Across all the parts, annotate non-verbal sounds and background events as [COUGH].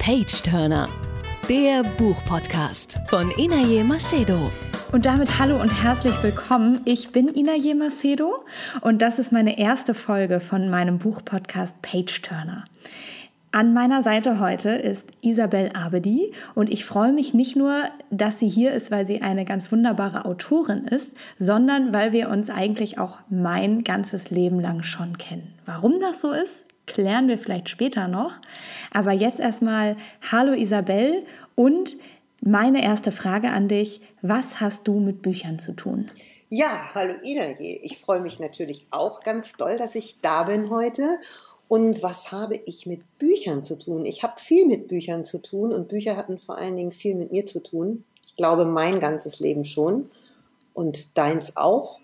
Page Turner, der Buchpodcast von Inaye Macedo. Und damit hallo und herzlich willkommen. Ich bin Inaye Macedo und das ist meine erste Folge von meinem Buchpodcast Page Turner. An meiner Seite heute ist Isabel Abedi und ich freue mich nicht nur, dass sie hier ist, weil sie eine ganz wunderbare Autorin ist, sondern weil wir uns eigentlich auch mein ganzes Leben lang schon kennen. Warum das so ist, klären wir vielleicht später noch. Aber jetzt erstmal Hallo Isabel und meine erste Frage an dich. Was hast du mit Büchern zu tun? Ja, hallo Inage. Ich freue mich natürlich auch ganz doll, dass ich da bin heute. Und was habe ich mit Büchern zu tun? Ich habe viel mit Büchern zu tun und Bücher hatten vor allen Dingen viel mit mir zu tun. Ich glaube, mein ganzes Leben schon und deins auch.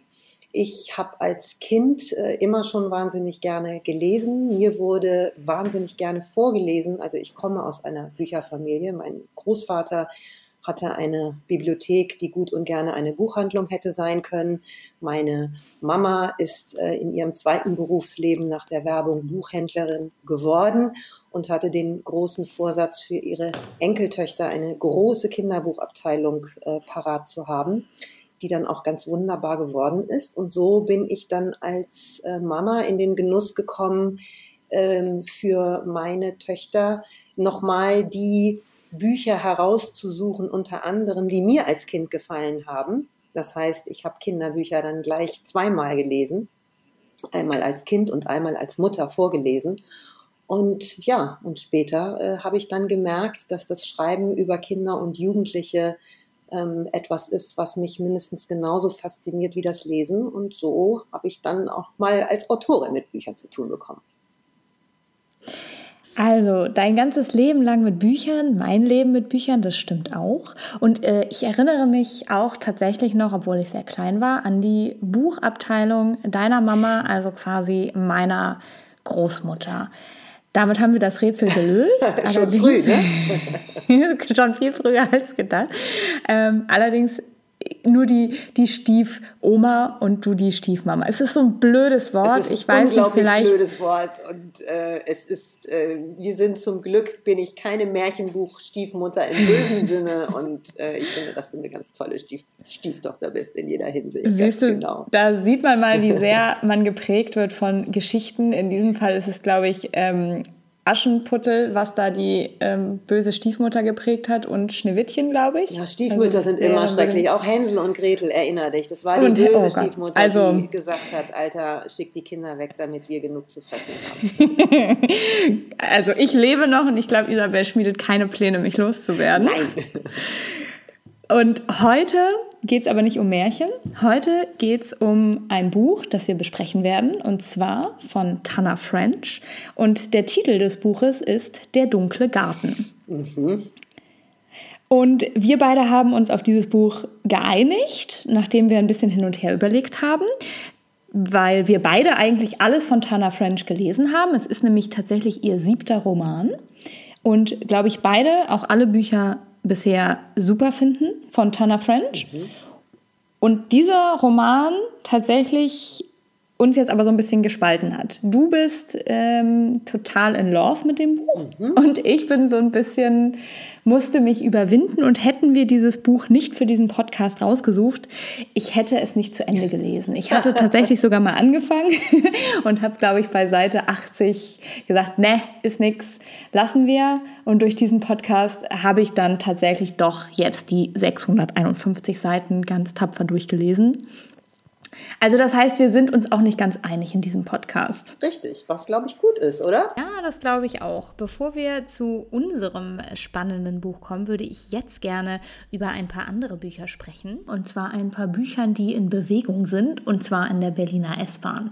Ich habe als Kind äh, immer schon wahnsinnig gerne gelesen. Mir wurde wahnsinnig gerne vorgelesen. Also ich komme aus einer Bücherfamilie. Mein Großvater hatte eine Bibliothek, die gut und gerne eine Buchhandlung hätte sein können. Meine Mama ist äh, in ihrem zweiten Berufsleben nach der Werbung Buchhändlerin geworden und hatte den großen Vorsatz für ihre Enkeltöchter eine große Kinderbuchabteilung äh, parat zu haben die dann auch ganz wunderbar geworden ist. Und so bin ich dann als äh, Mama in den Genuss gekommen, ähm, für meine Töchter nochmal die Bücher herauszusuchen, unter anderem, die mir als Kind gefallen haben. Das heißt, ich habe Kinderbücher dann gleich zweimal gelesen, einmal als Kind und einmal als Mutter vorgelesen. Und ja, und später äh, habe ich dann gemerkt, dass das Schreiben über Kinder und Jugendliche ähm, etwas ist, was mich mindestens genauso fasziniert wie das Lesen. Und so habe ich dann auch mal als Autorin mit Büchern zu tun bekommen. Also, dein ganzes Leben lang mit Büchern, mein Leben mit Büchern, das stimmt auch. Und äh, ich erinnere mich auch tatsächlich noch, obwohl ich sehr klein war, an die Buchabteilung deiner Mama, also quasi meiner Großmutter. Damit haben wir das Rätsel gelöst. [LAUGHS] schon früh, ne? [LAUGHS] schon viel früher als gedacht. Ähm, allerdings nur die, die Stiefoma und du die Stiefmama. Es ist so ein blödes Wort. Es ist ich weiß unglaublich nicht, vielleicht. blödes Wort. Und äh, es ist, äh, wir sind zum Glück, bin ich keine Märchenbuch-Stiefmutter im bösen [LAUGHS] Sinne. Und äh, ich finde, dass du eine ganz tolle Stief Stieftochter bist in jeder Hinsicht. Siehst du, genau. da sieht man mal, wie [LAUGHS] sehr man geprägt wird von Geschichten. In diesem Fall ist es, glaube ich, ähm, Aschenputtel, was da die ähm, böse Stiefmutter geprägt hat und Schneewittchen, glaube ich. Ja, Stiefmütter also, sind immer schrecklich. Auch Hänsel und Gretel, erinnere dich. Das war die und, böse oh Stiefmutter, also, die gesagt hat, Alter, schick die Kinder weg, damit wir genug zu fressen haben. [LAUGHS] also ich lebe noch und ich glaube, Isabel schmiedet keine Pläne, mich loszuwerden. Nein. [LAUGHS] Und heute geht es aber nicht um Märchen. Heute geht es um ein Buch, das wir besprechen werden, und zwar von Tana French. Und der Titel des Buches ist Der dunkle Garten. Mhm. Und wir beide haben uns auf dieses Buch geeinigt, nachdem wir ein bisschen hin und her überlegt haben, weil wir beide eigentlich alles von Tana French gelesen haben. Es ist nämlich tatsächlich ihr siebter Roman. Und glaube ich, beide, auch alle Bücher bisher super finden von Tana French. Mhm. Und dieser Roman tatsächlich uns jetzt aber so ein bisschen gespalten hat. Du bist ähm, total in Love mit dem Buch mhm. und ich bin so ein bisschen, musste mich überwinden und hätten wir dieses Buch nicht für diesen Podcast rausgesucht, ich hätte es nicht zu Ende gelesen. Ich hatte [LAUGHS] tatsächlich sogar mal angefangen [LAUGHS] und habe, glaube ich, bei Seite 80 gesagt, ne, ist nix, lassen wir. Und durch diesen Podcast habe ich dann tatsächlich doch jetzt die 651 Seiten ganz tapfer durchgelesen also das heißt, wir sind uns auch nicht ganz einig in diesem Podcast. Richtig, was glaube ich gut ist, oder? Ja, das glaube ich auch. Bevor wir zu unserem spannenden Buch kommen, würde ich jetzt gerne über ein paar andere Bücher sprechen. Und zwar ein paar Büchern, die in Bewegung sind, und zwar in der Berliner S-Bahn.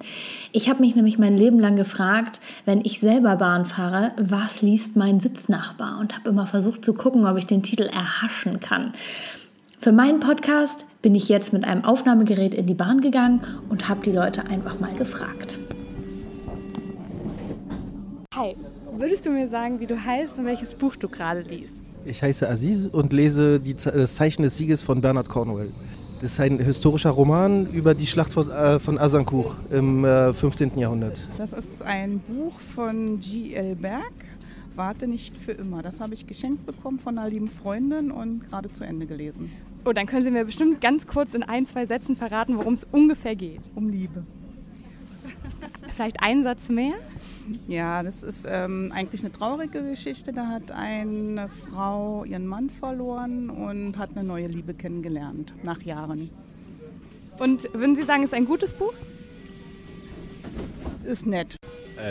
Ich habe mich nämlich mein Leben lang gefragt, wenn ich selber Bahn fahre, was liest mein Sitznachbar? Und habe immer versucht zu gucken, ob ich den Titel erhaschen kann. Für meinen Podcast bin ich jetzt mit einem Aufnahmegerät in die Bahn gegangen und habe die Leute einfach mal gefragt. Hi, würdest du mir sagen, wie du heißt und welches Buch du gerade liest? Ich heiße Aziz und lese die das Zeichen des Sieges von Bernard Cornwell. Das ist ein historischer Roman über die Schlacht äh, von Azincourt im 15. Äh, Jahrhundert. Das ist ein Buch von G.L. Berg Warte nicht für immer. Das habe ich geschenkt bekommen von einer lieben Freundin und gerade zu Ende gelesen. Oh, dann können Sie mir bestimmt ganz kurz in ein, zwei Sätzen verraten, worum es ungefähr geht. Um Liebe. Vielleicht einen Satz mehr? Ja, das ist ähm, eigentlich eine traurige Geschichte. Da hat eine Frau ihren Mann verloren und hat eine neue Liebe kennengelernt nach Jahren. Und würden Sie sagen, es ist ein gutes Buch? Ist nett.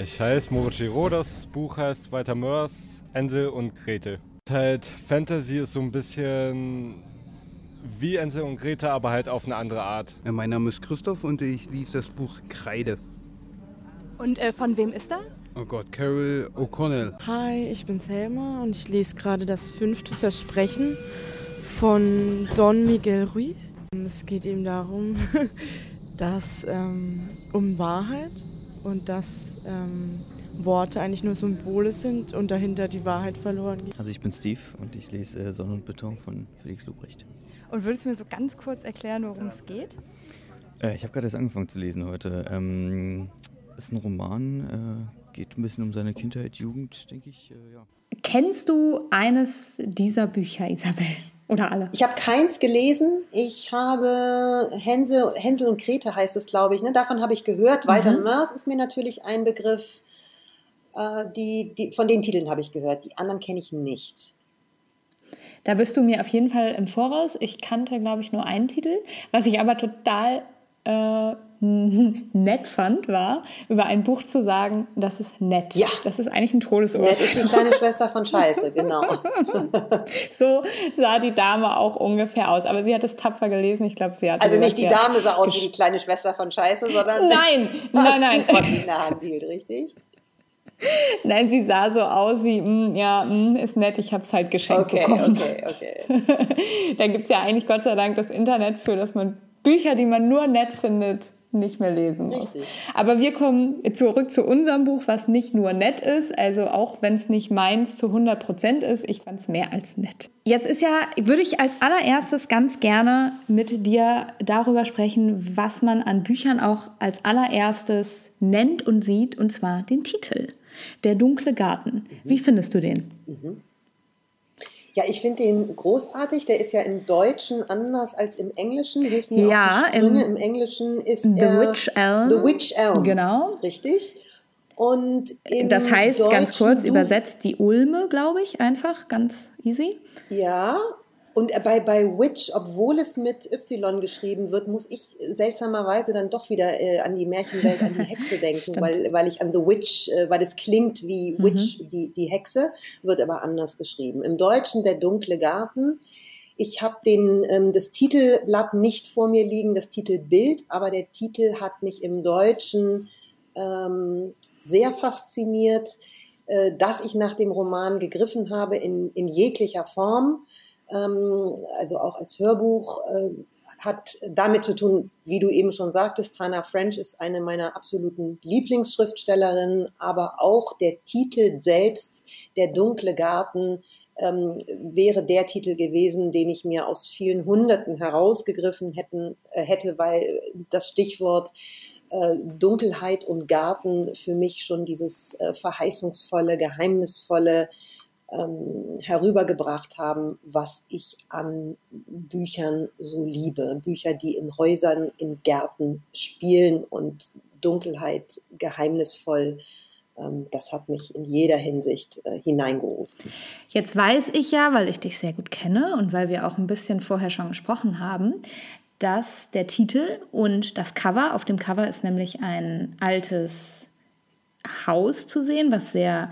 Ich heiße Moritz Giraud, das Buch heißt Walter Mörs, Ensel und Grete. Halt Fantasy ist so ein bisschen wie Ensel und Grete, aber halt auf eine andere Art. Ja, mein Name ist Christoph und ich lese das Buch Kreide. Und äh, von wem ist das? Oh Gott, Carol O'Connell. Hi, ich bin Selma und ich lese gerade das fünfte Versprechen von Don Miguel Ruiz. Es geht eben darum, [LAUGHS] dass ähm, um Wahrheit und dass ähm, Worte eigentlich nur Symbole sind und dahinter die Wahrheit verloren geht. Also ich bin Steve und ich lese äh, Sonne und Beton von Felix Lobrecht. Und würdest du mir so ganz kurz erklären, worum es geht? Äh, ich habe gerade erst angefangen zu lesen heute. Ähm, ist ein Roman, äh, geht ein bisschen um seine Kindheit, Jugend, denke ich. Äh, ja. Kennst du eines dieser Bücher, Isabel? Oder alle? Ich habe keins gelesen. Ich habe Hänsel, Hänsel und Grete heißt es, glaube ich. Ne? Davon habe ich gehört. Walter Mhm. Mörs ist mir natürlich ein Begriff. Äh, die, die, von den Titeln habe ich gehört. Die anderen kenne ich nicht. Da bist du mir auf jeden Fall im Voraus. Ich kannte, glaube ich, nur einen Titel. Was ich aber total äh, [LAUGHS] nett fand, war, über ein Buch zu sagen, das ist nett. Ja. Das ist eigentlich ein Todesurteil. Das ist die kleine Schwester von Scheiße, genau. [LAUGHS] So sah die Dame auch ungefähr aus. Aber sie hat es tapfer gelesen. Ich glaube, sie hat. Also nicht die Dame sah aus wie die kleine Schwester von Scheiße, sondern Nein, [LAUGHS] nein, nein. Was in der Hand hielt, richtig? [LAUGHS] Nein, sie sah so aus wie, mm, ja, mm, ist nett, ich habe es halt geschenkt Okay, bekommen. okay, okay. [LAUGHS] da gibt es ja eigentlich Gott sei Dank das Internet für, dass man Bücher, die man nur nett findet, nicht mehr lesen muss. Richtig. Aber wir kommen zurück zu unserem Buch, was nicht nur nett ist, also auch wenn es nicht meins zu 100 Prozent ist, ich fand es mehr als nett. Jetzt ist ja, würde ich als allererstes ganz gerne mit dir darüber sprechen, was man an Büchern auch als allererstes nennt und sieht, und zwar den Titel. Der dunkle Garten. Wie findest du den? Ja, ich finde den großartig. Der ist ja im Deutschen anders als im Englischen. Hilf mir Ja, im- Im, Englischen ist The er Witch Elm. The Witch Elm. Genau. Richtig. Und Das heißt, ganz Deutschen kurz Du- übersetzt, die Ulme, glaube ich, einfach, ganz easy. Ja. Und bei, bei Witch, obwohl es mit Y geschrieben wird, muss ich seltsamerweise dann doch wieder äh, an die Märchenwelt, an die Hexe [LAUGHS] denken, weil, weil ich an The Witch, äh, weil es klingt wie Witch, die, die Hexe, wird aber anders geschrieben. Im Deutschen der dunkle Garten. Ich habe den ähm, das Titelblatt nicht vor mir liegen, das Titelbild, aber der Titel hat mich im Deutschen ähm, sehr fasziniert, äh, dass ich nach dem Roman gegriffen habe in, in jeglicher Form, ähm, also auch als Hörbuch, äh, hat damit zu tun, wie du eben schon sagtest, Tana French ist eine meiner absoluten Lieblingsschriftstellerinnen, aber auch der Titel selbst, Der dunkle Garten, ähm, wäre der Titel gewesen, den ich mir aus vielen Hunderten herausgegriffen hätten, äh, hätte, weil das Stichwort äh, Dunkelheit und Garten für mich schon dieses äh, verheißungsvolle, geheimnisvolle ähm, herübergebracht haben, was ich an Büchern so liebe. Bücher, die in Häusern, in Gärten spielen und Dunkelheit geheimnisvoll. Ähm, das hat mich in jeder Hinsicht äh, hineingerufen. Jetzt weiß ich ja, weil ich dich sehr gut kenne und weil wir auch ein bisschen vorher schon gesprochen haben, dass der Titel und das Cover, auf dem Cover ist nämlich ein altes Haus zu sehen, was sehr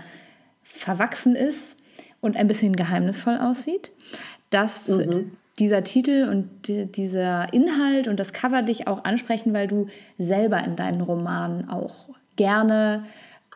verwachsen ist und ein bisschen geheimnisvoll aussieht, dass dieser Titel und die, dieser Inhalt und das Cover dich auch ansprechen, weil du selber in deinen Romanen auch gerne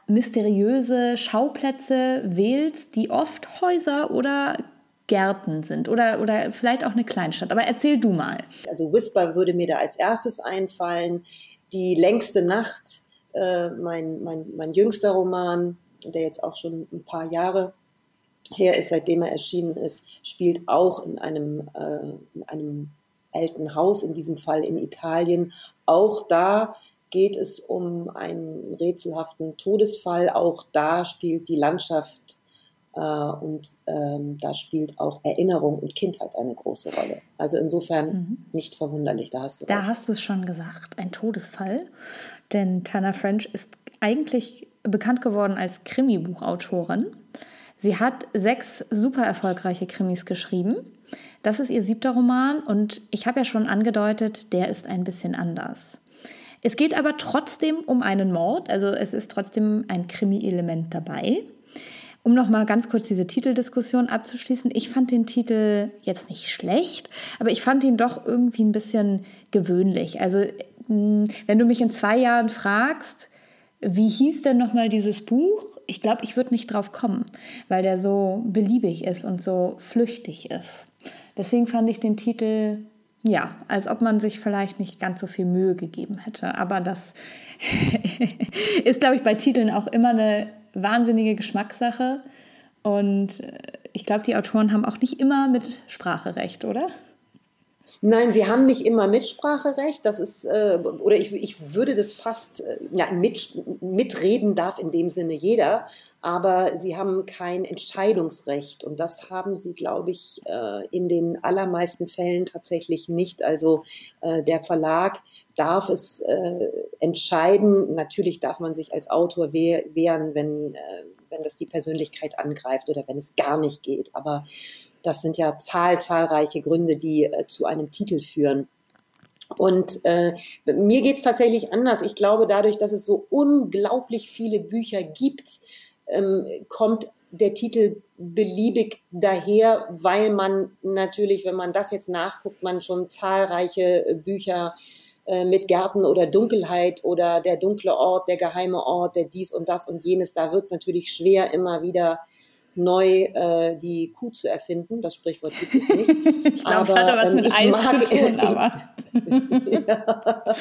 mysteriöse Schauplätze wählst, die oft Häuser oder Gärten sind oder, oder vielleicht auch eine Kleinstadt. Aber erzähl du mal. Also Whisper würde mir da als erstes einfallen. Die längste Nacht, äh, mein, mein, mein jüngster Roman, der jetzt auch schon ein paar Jahre her ist, seitdem er erschienen ist, spielt auch in einem, äh, in einem alten Haus, in diesem Fall in Italien. Auch da geht es um einen rätselhaften Todesfall. Auch da spielt die Landschaft Äh, und ähm, da spielt auch Erinnerung und Kindheit eine große Rolle. Also insofern mhm. nicht verwunderlich, da hast du Da recht. hast du es schon gesagt, ein Todesfall. Denn Tana French ist eigentlich bekannt geworden als Krimi-Buchautorin. Sie hat sechs super erfolgreiche Krimis geschrieben. Das ist ihr siebter Roman und ich habe ja schon angedeutet, der ist ein bisschen anders. Es geht aber trotzdem um einen Mord, also es ist trotzdem ein Krimi-Element dabei. Um noch mal ganz kurz diese Titeldiskussion abzuschließen, ich fand den Titel jetzt nicht schlecht, aber ich fand ihn doch irgendwie ein bisschen gewöhnlich. Also hm, wenn du mich in zwei Jahren fragst, wie hieß denn noch mal dieses Buch? Ich glaube, ich würde nicht drauf kommen, weil der so beliebig ist und so flüchtig ist. Deswegen fand ich den Titel ja, als ob man sich vielleicht nicht ganz so viel Mühe gegeben hätte. Aber das [LAUGHS] ist, glaube ich, bei Titeln auch immer eine wahnsinnige Geschmackssache. Und äh, ich glaube, die Autoren haben auch nicht immer mit Spracherecht, oder? Nein, sie haben nicht immer Mitspracherecht. Das ist, äh, oder ich, ich würde das fast, äh, ja, mit, mitreden darf in dem Sinne jeder, aber sie haben kein Entscheidungsrecht. Und das haben sie, glaube ich, äh, in den allermeisten Fällen tatsächlich nicht. Also äh, der Verlag darf es äh, entscheiden. Natürlich darf man sich als Autor wehren, wenn, äh, wenn das die Persönlichkeit angreift oder wenn es gar nicht geht. Aber das sind ja zahl, zahlreiche Gründe, die äh, zu einem Titel führen. Und äh, mir geht's tatsächlich anders. Ich glaube, dadurch, dass es so unglaublich viele Bücher gibt, ähm, kommt der Titel beliebig daher, weil man natürlich, wenn man das jetzt nachguckt, man schon zahlreiche äh, Bücher äh, mit Gärten oder Dunkelheit oder der dunkle Ort, der geheime Ort, der dies und das und jenes, da wird es natürlich schwer, immer wieder neu äh, die Kuh zu erfinden. Das Sprichwort gibt es nicht. [LAUGHS] ich glaube, es hat aber was ähm, mit Eis mag, zu tun, [LAUGHS] aber. ja. [LAUGHS]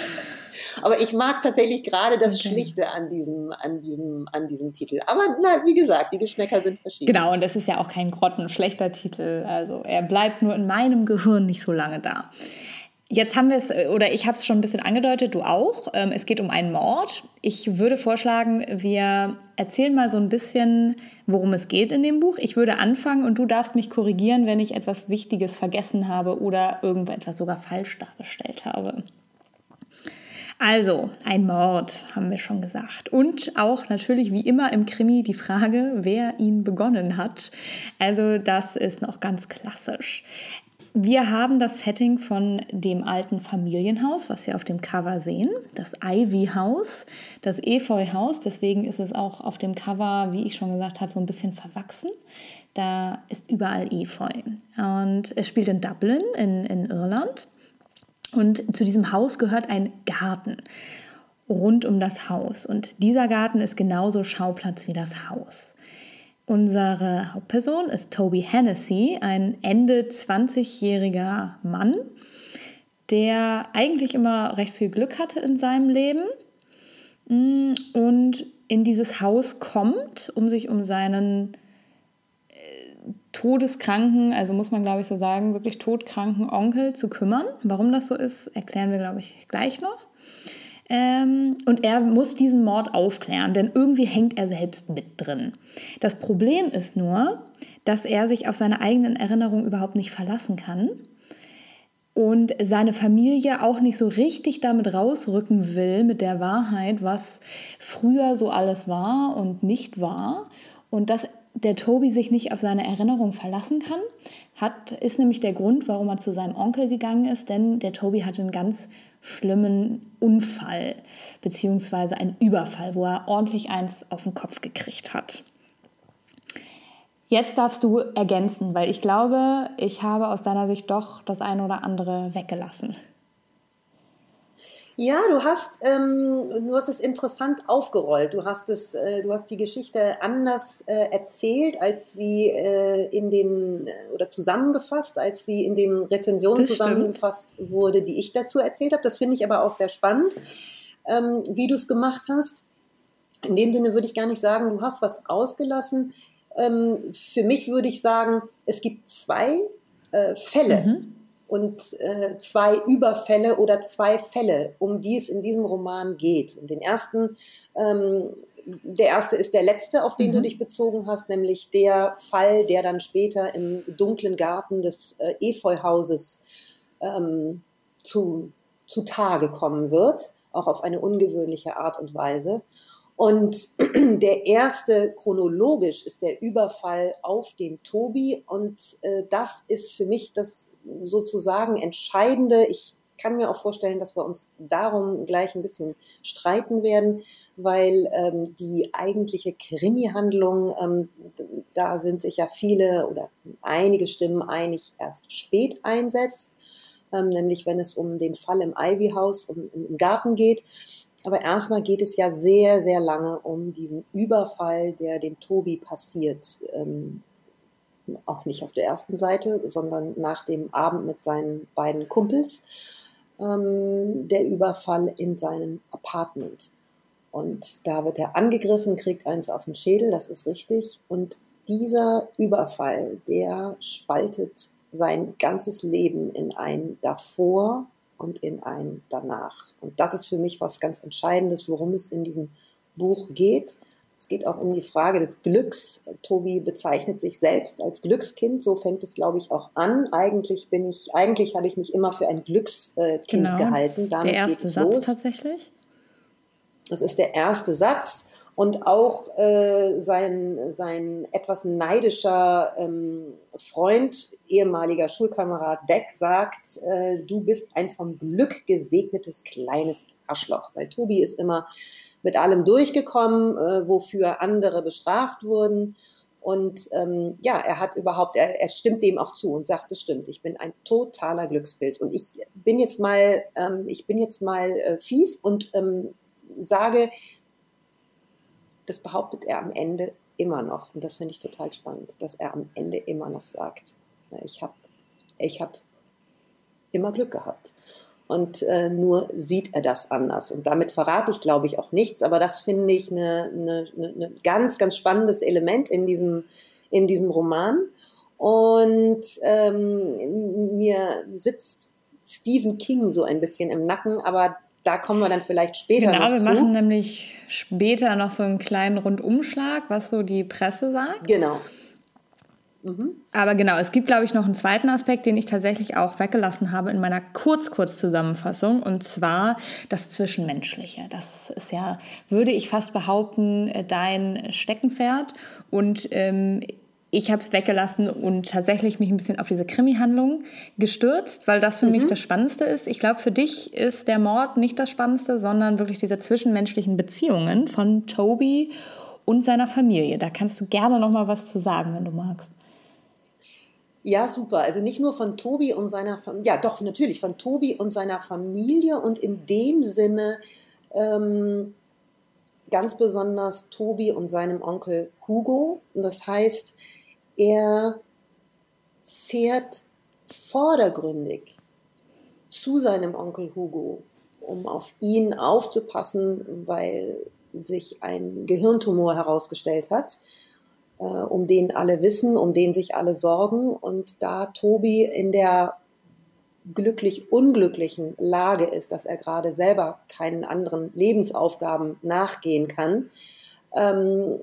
Aber ich mag tatsächlich gerade das okay. Schlichte an diesem, an, diesem, an diesem Titel. Aber na, wie gesagt, die Geschmäcker sind verschieden. Genau, und das ist ja auch kein grottenschlechter Titel. Also er bleibt nur in meinem Gehirn nicht so lange da. Jetzt haben wir es, oder ich habe es schon ein bisschen angedeutet, du auch. Ähm, es geht um einen Mord. Ich würde vorschlagen, wir erzählen mal so ein bisschen, worum es geht in dem Buch. Ich würde anfangen und du darfst mich korrigieren, wenn ich etwas Wichtiges vergessen habe oder irgendetwas sogar falsch dargestellt habe. Also, ein Mord, haben wir schon gesagt. Und auch natürlich wie immer im Krimi die Frage, wer ihn begonnen hat. Also, das ist noch ganz klassisch. Wir haben das Setting von dem alten Familienhaus, was wir auf dem Cover sehen, das Ivy House, das Efeu Haus. Deswegen ist es auch auf dem Cover, wie ich schon gesagt habe, so ein bisschen verwachsen. Da ist überall Efeu. Und es spielt in Dublin in, in Irland. Und zu diesem Haus gehört ein Garten rund um das Haus. Und dieser Garten ist genauso Schauplatz wie das Haus. Unsere Hauptperson ist Toby Hennessy, ein Ende 20-jähriger Mann, der eigentlich immer recht viel Glück hatte in seinem Leben mm, und in dieses Haus kommt, um sich um seinen todeskranken, also muss man glaube ich so sagen, wirklich todkranken Onkel zu kümmern. Warum das so ist, erklären wir glaube ich gleich noch. Ähm, und er muss diesen Mord aufklären, denn irgendwie hängt er selbst mit drin. Das Problem ist nur, dass er sich auf seine eigenen Erinnerungen überhaupt nicht verlassen kann und seine Familie auch nicht so richtig damit rausrücken will mit der Wahrheit, was früher so alles war und nicht war. Und das der Toby sich nicht auf seine Erinnerung verlassen kann, hat, ist nämlich der Grund, warum er zu seinem Onkel gegangen ist, denn der Toby hatte einen ganz schlimmen Unfall beziehungsweise einen Überfall, wo er ordentlich eins auf den Kopf gekriegt hat. Jetzt darfst du ergänzen, weil ich glaube, ich habe aus deiner Sicht doch das eine oder andere weggelassen. Ja, du hast, ähm, du hast es interessant aufgerollt. Du hast es, äh, du hast die Geschichte anders äh, erzählt, als sie äh, in den äh, oder zusammengefasst, als sie in den Rezensionen das zusammengefasst stimmt. wurde, die ich dazu erzählt habe. Das finde ich aber auch sehr spannend, ähm, wie du es gemacht hast. In dem Sinne würde ich gar nicht sagen, du hast was ausgelassen. Ähm, für mich würde ich sagen, es gibt zwei äh, Fälle. Mhm und äh, zwei Überfälle oder zwei Fälle, um die es in diesem Roman geht. In den ersten ähm, der erste ist der letzte, auf den mhm. du dich bezogen hast, nämlich der Fall, der dann später im dunklen Garten des äh, Efeuhauses ähm, zu, zu Tage kommen wird, auch auf eine ungewöhnliche Art und Weise. Und [CLEARS THROAT] der erste chronologisch ist der Überfall auf den Tobi. Und äh, das ist für mich das sozusagen Entscheidende. Ich kann mir auch vorstellen, dass wir uns darum gleich ein bisschen streiten werden, weil ähm, die eigentliche Krimi-Handlung, ähm, da sind sich ja viele oder einige Stimmen einig, erst spät einsetzt, ähm, nämlich wenn es um den Fall im Ivy House, um, im Garten geht. Aber erstmal geht es ja sehr, sehr lange um diesen Überfall, der dem Tobi passiert. Ähm, auch nicht auf der ersten Seite, sondern nach dem Abend mit seinen beiden Kumpels. Ähm, der Überfall in seinem Apartment. Und da wird er angegriffen, kriegt eins auf den Schädel, das ist richtig. Und dieser Überfall, der spaltet sein ganzes Leben in ein davor und in ein danach. Und das ist für mich was ganz Entscheidendes, worum es in diesem Buch geht. Es geht auch um die Frage des Glücks. Tobi bezeichnet sich selbst als Glückskind. So fängt es, glaube ich, auch an. Eigentlich bin ich, eigentlich habe ich mich immer für ein Glückskind genau, gehalten. Damit der erste Satz los. tatsächlich. Das ist der erste Satz. Und auch äh, sein, sein etwas neidischer ähm, Freund, ehemaliger Schulkamerad Deck, sagt, äh, du bist ein vom Glück gesegnetes kleines Arschloch. Weil Tobi ist immer mit allem durchgekommen, äh, wofür andere bestraft wurden. Und ähm, ja, er hat überhaupt, er, er stimmt dem auch zu und sagt, es stimmt, ich bin ein totaler Glückspilz. Und ich bin jetzt mal, ähm, ich bin jetzt mal äh, fies und ähm, sage, das behauptet er am Ende immer noch. Und das finde ich total spannend, dass er am Ende immer noch sagt, ich habe ich hab immer Glück gehabt. Und äh, nur sieht er das anders. Und damit verrate ich, glaube ich, auch nichts. Aber das finde ich ein ne, ne, ne ganz, ganz spannendes Element in diesem, in diesem Roman. Und ähm, mir sitzt Stephen King so ein bisschen im Nacken, aber da kommen wir dann vielleicht später genau, noch zu. Genau, wir machen nämlich später noch so einen kleinen Rundumschlag, was so die Presse sagt. Genau. Mhm. Aber genau, es gibt, glaube ich, noch einen zweiten Aspekt, den ich tatsächlich auch weggelassen habe in meiner Kurz-Kurz-Zusammenfassung, und zwar das Zwischenmenschliche. Das ist ja, würde ich fast behaupten, äh, dein Steckenpferd. Und ähm, ich habe es weggelassen und tatsächlich mich ein bisschen auf diese Krimi-Handlung gestürzt, weil das für mhm. mich das Spannendste ist. Ich glaube, für dich ist der Mord nicht das Spannendste, sondern wirklich diese zwischenmenschlichen Beziehungen von Toby und seiner Familie. Da kannst du gerne noch mal was zu sagen, wenn du magst. Ja, super. Also nicht nur von Tobi und seiner Familie, ja doch, natürlich von Tobi und seiner Familie und in dem Sinne ähm, ganz besonders Tobi und seinem Onkel Hugo. Und das heißt, er fährt vordergründig zu seinem Onkel Hugo, um auf ihn aufzupassen, weil sich ein Gehirntumor herausgestellt hat, äh, um den alle wissen, um den sich alle sorgen. Und da Tobi in der glücklich unglücklichen Lage ist, dass er gerade selber keinen anderen Lebensaufgaben nachgehen kann, ähm,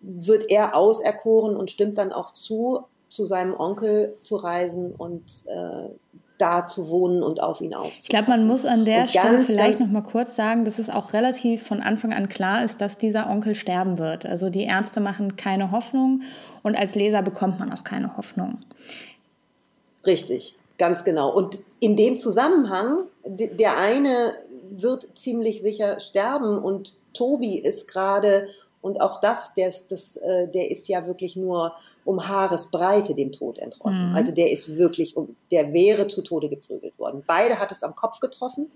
wird er auserkoren und stimmt dann auch zu, zu seinem Onkel zu reisen und äh, da zu wohnen und auf ihn aufzupassen. Ich glaube, man muss an der und Stelle ganz, vielleicht noch mal kurz sagen, dass es auch relativ von Anfang an klar ist, dass dieser Onkel sterben wird. Also die Ärzte machen keine Hoffnung und als Leser bekommt man auch keine Hoffnung. Richtig, ganz genau. Und in dem Zusammenhang, der eine wird ziemlich sicher sterben und Tobi ist gerade und auch das, der ist, das, äh, der ist ja wirklich nur um Haaresbreite dem Tod entronnen. Mhm. Also der ist wirklich, der wäre zu Tode geprügelt worden. Beide hat es am Kopf getroffen.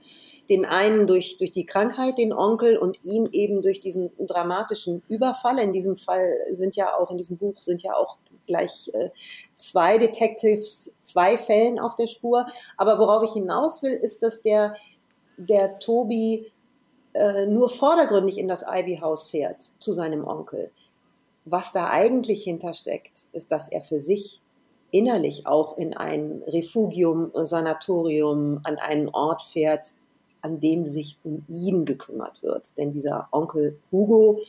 Den einen durch, durch die Krankheit, den Onkel, und ihn eben durch diesen dramatischen Überfall. In diesem Fall sind ja auch, in diesem Buch sind ja auch gleich äh, zwei Detectives, zwei Fällen auf der Spur. Aber worauf ich hinaus will, ist, dass der, der Tobi äh, nur vordergründig in das Ivy House fährt zu seinem Onkel. Was da eigentlich hintersteckt, ist, dass er für sich innerlich auch in ein Refugium, Sanatorium, an einen Ort fährt, an dem sich um ihn gekümmert wird. Denn dieser Onkel Hugo,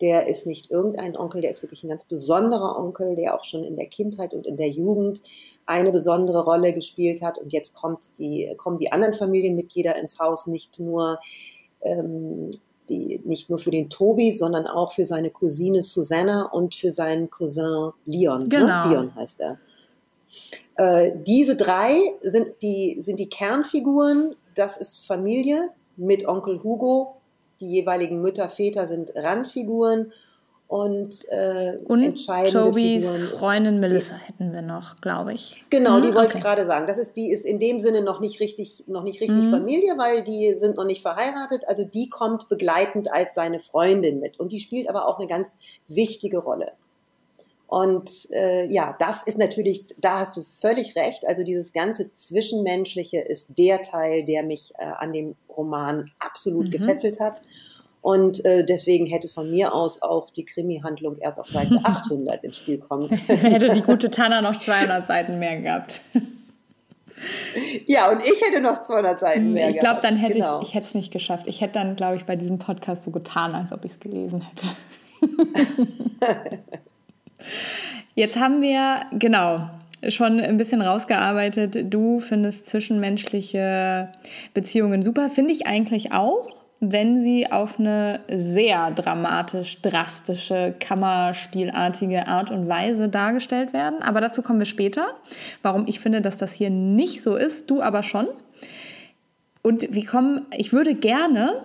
der ist nicht irgendein Onkel, der ist wirklich ein ganz besonderer Onkel, der auch schon in der Kindheit und in der Jugend eine besondere Rolle gespielt hat. Und jetzt kommt die, kommen die anderen Familienmitglieder ins Haus, nicht nur, ähm, die, nicht nur für den Tobi, sondern auch für seine Cousine Susanna und für seinen Cousin Leon. Ne? Genau. Ne? Leon heißt er. Äh, diese drei sind die, sind die Kernfiguren. Das ist Familie mit Onkel Hugo. Die jeweiligen Mütter, Väter sind Randfiguren. Und, äh, Und entscheidende Tobys Figuren ist- Freundin Melissa hätten wir noch, glaube ich. Genau, Hm, die wollte okay. ich gerade sagen. Das ist, die ist in dem Sinne noch nicht richtig, noch nicht richtig Mhm. Familie, weil die sind noch nicht verheiratet. Also die kommt begleitend als seine Freundin mit. Und die spielt aber auch eine ganz wichtige Rolle. Und äh, ja, das ist natürlich, da hast du völlig recht. Also dieses ganze Zwischenmenschliche ist der Teil, der mich äh, an dem Roman absolut Mhm. gefesselt hat. Und äh, deswegen hätte von mir aus auch die Krimi-Handlung erst auf Seite [LAUGHS] 800 ins Spiel kommen [LAUGHS] können. hätte die gute Tanner noch 200 Seiten mehr gehabt. Ja, und ich hätte noch 200 Seiten mehr ich glaube, gehabt. dann hätte genau. ich, ich hätte es nicht geschafft. Ich hätte dann, glaube ich, bei diesem Podcast so getan, als ob ich es gelesen hätte. [LAUGHS] Jetzt haben wir, genau, schon ein bisschen rausgearbeitet. Du findest zwischenmenschliche Beziehungen super. Finde ich eigentlich auch, wenn sie auf eine sehr dramatisch, drastische, kammerspielartige Art und Weise dargestellt werden. Aber dazu kommen wir später. Warum ich finde, dass das hier nicht so ist, du aber schon. Und wir kommen, ich würde gerne,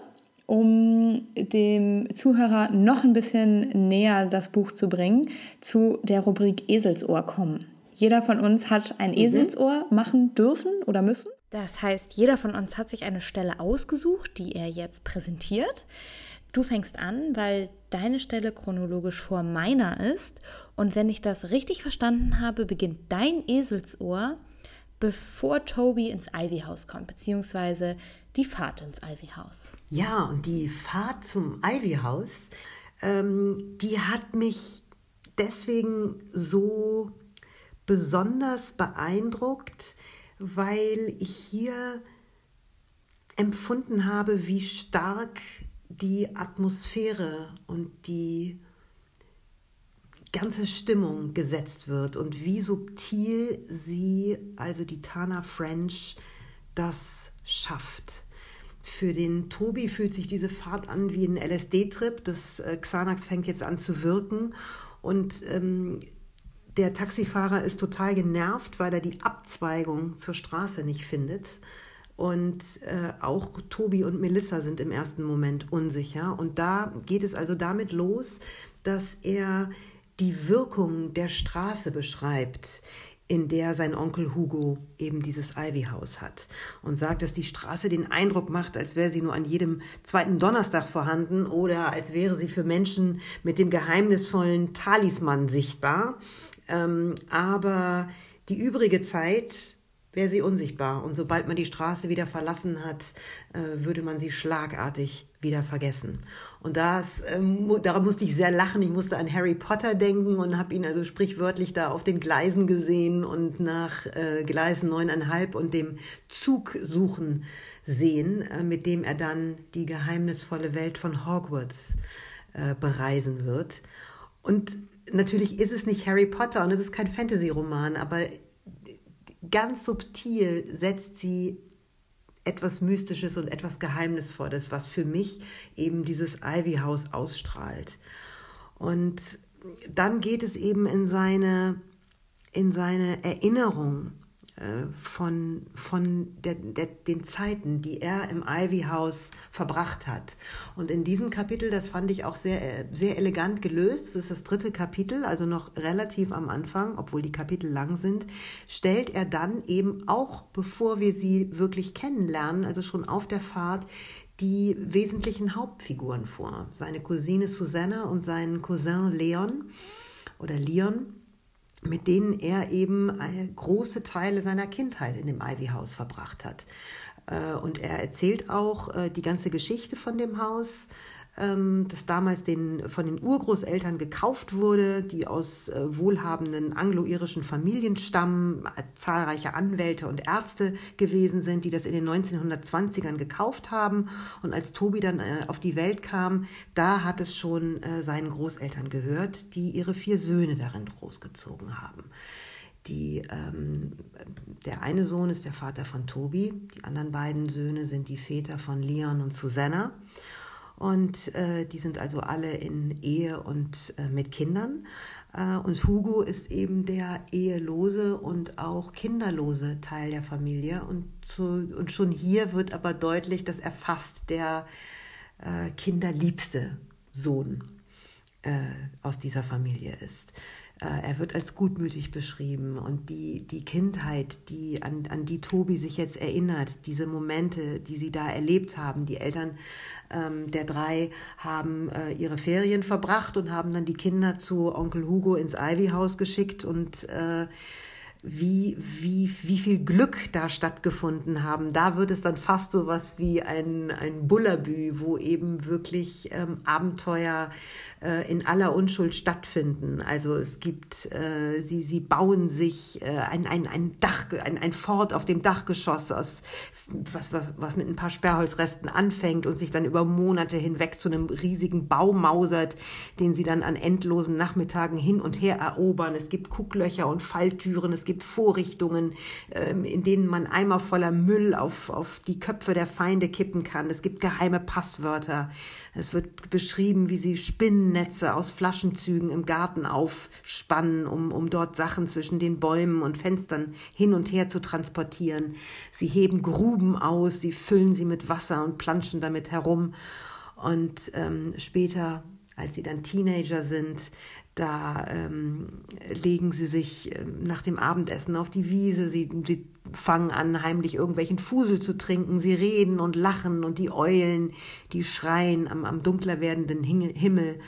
um dem Zuhörer noch ein bisschen näher das Buch zu bringen, zu der Rubrik Eselsohr kommen. Jeder von uns hat ein Eselsohr machen dürfen oder müssen. Das heißt, jeder von uns hat sich eine Stelle ausgesucht, die er jetzt präsentiert. Du fängst an, weil deine Stelle chronologisch vor meiner ist. Und wenn ich das richtig verstanden habe, beginnt dein Eselsohr bevor Toby ins Ivy-Haus kommt, beziehungsweise die Fahrt ins Ivy-Haus. Ja, und die Fahrt zum Ivy-Haus, ähm, die hat mich deswegen so besonders beeindruckt, weil ich hier empfunden habe, wie stark die Atmosphäre und die ganze Stimmung gesetzt wird und wie subtil sie, also die Tana French, das schafft. Für den Tobi fühlt sich diese Fahrt an wie ein LSD-Trip. Das äh, Xanax fängt jetzt an zu wirken und ähm, der Taxifahrer ist total genervt, weil er die Abzweigung zur Straße nicht findet. Und äh, auch Tobi und Melissa sind im ersten Moment unsicher. Und da geht es also damit los, dass er die Wirkung der Straße beschreibt, in der sein Onkel Hugo eben dieses Ivy-Haus hat. Und sagt, dass die Straße den Eindruck macht, als wäre sie nur an jedem zweiten Donnerstag vorhanden oder als wäre sie für Menschen mit dem geheimnisvollen Talisman sichtbar. Ähm, aber die übrige Zeit wäre sie unsichtbar. Und sobald man die Straße wieder verlassen hat, äh, würde man sie schlagartig wieder vergessen. Und das, ähm, daran musste ich sehr lachen. Ich musste an Harry Potter denken und habe ihn also sprichwörtlich da auf den Gleisen gesehen und nach äh, Gleisen neuneinhalb und dem Zug suchen sehen, äh, mit dem er dann die geheimnisvolle Welt von Hogwarts äh, bereisen wird. Und natürlich ist es nicht Harry Potter und es ist kein Fantasy-Roman, aber ganz subtil setzt sie etwas Mystisches und etwas Geheimnisvolles, was für mich eben dieses Ivy-Haus ausstrahlt. Und dann geht es eben in seine, in seine Erinnerung von, von der, der, den Zeiten, die er im Ivy-Haus verbracht hat. Und in diesem Kapitel, das fand ich auch sehr, sehr elegant gelöst, das ist das dritte Kapitel, also noch relativ am Anfang, obwohl die Kapitel lang sind, stellt er dann eben auch, bevor wir sie wirklich kennenlernen, also schon auf der Fahrt, die wesentlichen Hauptfiguren vor. Seine Cousine Susanna und seinen Cousin Leon oder Leon mit denen er eben große Teile seiner Kindheit in dem Ivy House verbracht hat. Und er erzählt auch die ganze Geschichte von dem Haus das damals den, von den Urgroßeltern gekauft wurde, die aus äh, wohlhabenden anglo-irischen Familien stammen, äh, zahlreiche Anwälte und Ärzte gewesen sind, die das in den 1920ern gekauft haben. Und als Tobi dann äh, auf die Welt kam, da hat es schon seinen Großeltern gehört, die ihre vier Söhne darin großgezogen haben. Die, ähm, der eine Sohn ist der Vater von Tobi, die anderen beiden Söhne sind die Väter von Leon und Susanna. Und äh, die sind also alle in Ehe und äh, mit Kindern. Äh, und Hugo ist eben der ehelose und auch kinderlose Teil der Familie. Und, zu, und schon hier wird aber deutlich, dass er fast der äh, kinderliebste Sohn äh, aus dieser Familie ist. Äh, er wird als gutmütig beschrieben. Und die, die Kindheit, die, an, an die Tobi sich jetzt erinnert, diese Momente, die sie da erlebt haben, die Eltern ähm, der drei haben äh, ihre Ferien verbracht und haben dann die Kinder zu Onkel Hugo ins Ivy House geschickt und äh, wie, wie, wie viel Glück da stattgefunden haben. Da wird es dann fast so was wie ein, ein Bullabü, wo eben wirklich ähm, Abenteuer äh, in aller Unschuld stattfinden. Also es gibt, äh, sie, sie bauen sich äh, ein, ein, ein Dach, ein, ein Fort auf dem Dachgeschoss aus, was, was, was mit ein paar Sperrholzresten anfängt und sich dann über Monate hinweg zu einem riesigen Bau mausert, den sie dann an endlosen Nachmittagen hin und her erobern. Es gibt Kucklöcher und Falltüren, es gibt gibt Vorrichtungen, ähm, in denen man Eimer voller Müll auf, auf die Köpfe der Feinde kippen kann. Es gibt geheime Passwörter. Es wird beschrieben, wie sie Spinnennetze aus Flaschenzügen im Garten aufspannen, um, um dort Sachen zwischen den Bäumen und Fenstern hin und her zu transportieren. Sie heben Gruben aus, sie füllen sie mit Wasser und planschen damit herum. Und ähm, später als sie dann Teenager sind, da ähm, legen sie sich ähm, nach dem Abendessen auf die Wiese, sie, sie fangen an, heimlich irgendwelchen Fusel zu trinken, sie reden und lachen und die Eulen, die schreien am, am dunkler werdenden Himmel.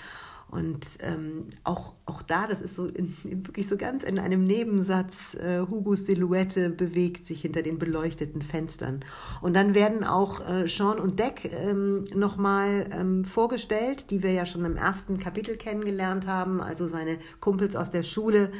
Und ähm, auch, auch da, das ist so in, wirklich so ganz in einem Nebensatz, äh, Hugos Silhouette bewegt sich hinter den beleuchteten Fenstern. Und dann werden auch äh, Sean und Deck ähm, nochmal ähm, vorgestellt, die wir ja schon im ersten Kapitel kennengelernt haben, also seine Kumpels aus der Schule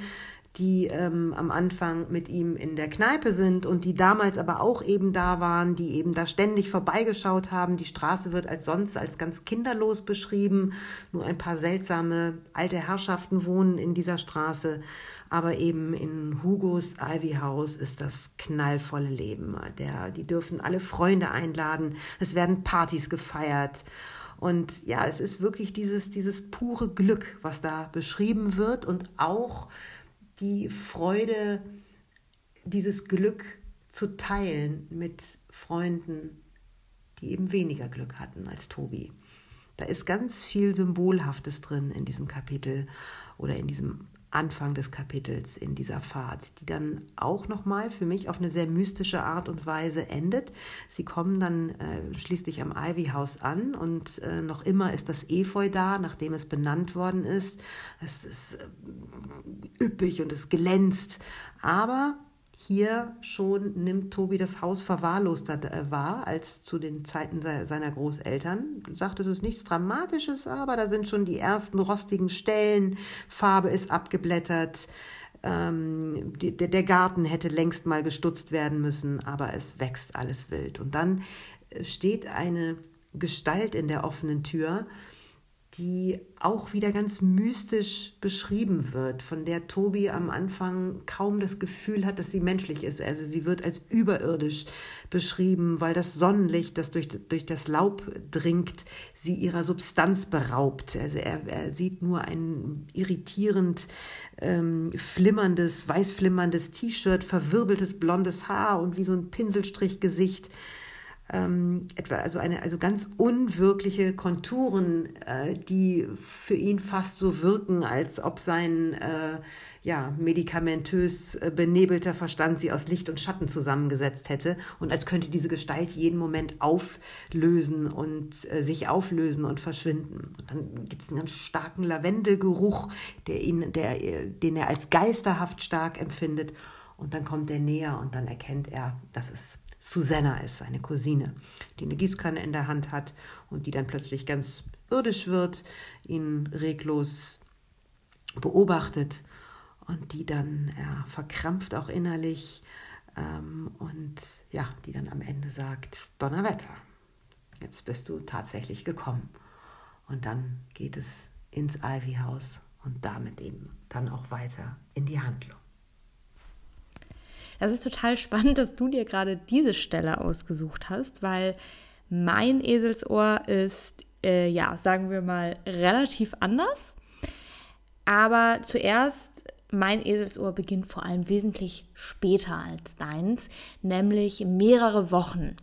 die ähm, am Anfang mit ihm in der Kneipe sind und die damals aber auch eben da waren, die eben da ständig vorbeigeschaut haben. Die Straße wird als sonst als ganz kinderlos beschrieben. Nur ein paar seltsame alte Herrschaften wohnen in dieser Straße. Aber eben in Hugos Ivy House ist das knallvolle Leben. Der, die dürfen alle Freunde einladen. Es werden Partys gefeiert. Und ja, es ist wirklich dieses, dieses pure Glück, was da beschrieben wird und auch die Freude, dieses Glück zu teilen mit Freunden, die eben weniger Glück hatten als Tobi. Da ist ganz viel Symbolhaftes drin in diesem Kapitel oder in diesem Anfang des Kapitels in dieser Fahrt, die dann auch nochmal für mich auf eine sehr mystische Art und Weise endet. Sie kommen dann äh, schließlich am Ivy House an und äh, noch immer ist das Efeu da, nachdem es benannt worden ist. Es ist äh, üppig und es glänzt, aber hier schon nimmt Tobi das Haus verwahrloster äh, wahr als zu den Zeiten seiner Großeltern. Sagt, es ist nichts Dramatisches, aber da sind schon die ersten rostigen Stellen, Farbe ist abgeblättert. Ähm, die, der Garten hätte längst mal gestutzt werden müssen, aber es wächst alles wild. Und dann äh, steht eine Gestalt in der offenen Tür, die auch wieder ganz mystisch beschrieben wird, von der Tobi am Anfang kaum das Gefühl hat, dass sie menschlich ist. Also sie wird als überirdisch beschrieben, weil das Sonnenlicht, das durch, durch das Laub dringt, sie ihrer Substanz beraubt. Also er, er sieht nur ein irritierend ähm, flimmerndes, weißflimmerndes T-Shirt, verwirbeltes blondes Haar und wie so ein Pinselstrichgesicht ähm, etwa also eine also ganz unwirkliche Konturen, äh, die für ihn fast so wirken, als ob sein äh, ja medikamentös äh, benebelter Verstand sie aus Licht und Schatten zusammengesetzt hätte und als könnte diese Gestalt jeden Moment auflösen und äh, sich auflösen und verschwinden. Und dann gibt es einen ganz starken Lavendelgeruch, der ihn, der, den er als geisterhaft stark empfindet. Und dann kommt er näher und dann erkennt er, dass es Susanna ist, seine Cousine, die eine Gießkanne in der Hand hat und die dann plötzlich ganz irdisch wird, ihn reglos beobachtet und die dann er verkrampft auch innerlich ähm, und ja, die dann am Ende sagt, Donnerwetter, jetzt bist du tatsächlich gekommen. Und dann geht es ins Ivy-Haus und damit eben dann auch weiter in die Handlung. Das ist total [LAUGHS] spannend, dass du dir gerade diese Stelle ausgesucht hast, weil mein Eselsohr ist, äh, ja, sagen wir mal, relativ anders. Aber zuerst, mein Eselsohr beginnt vor allem wesentlich später als deins, nämlich mehrere Wochen.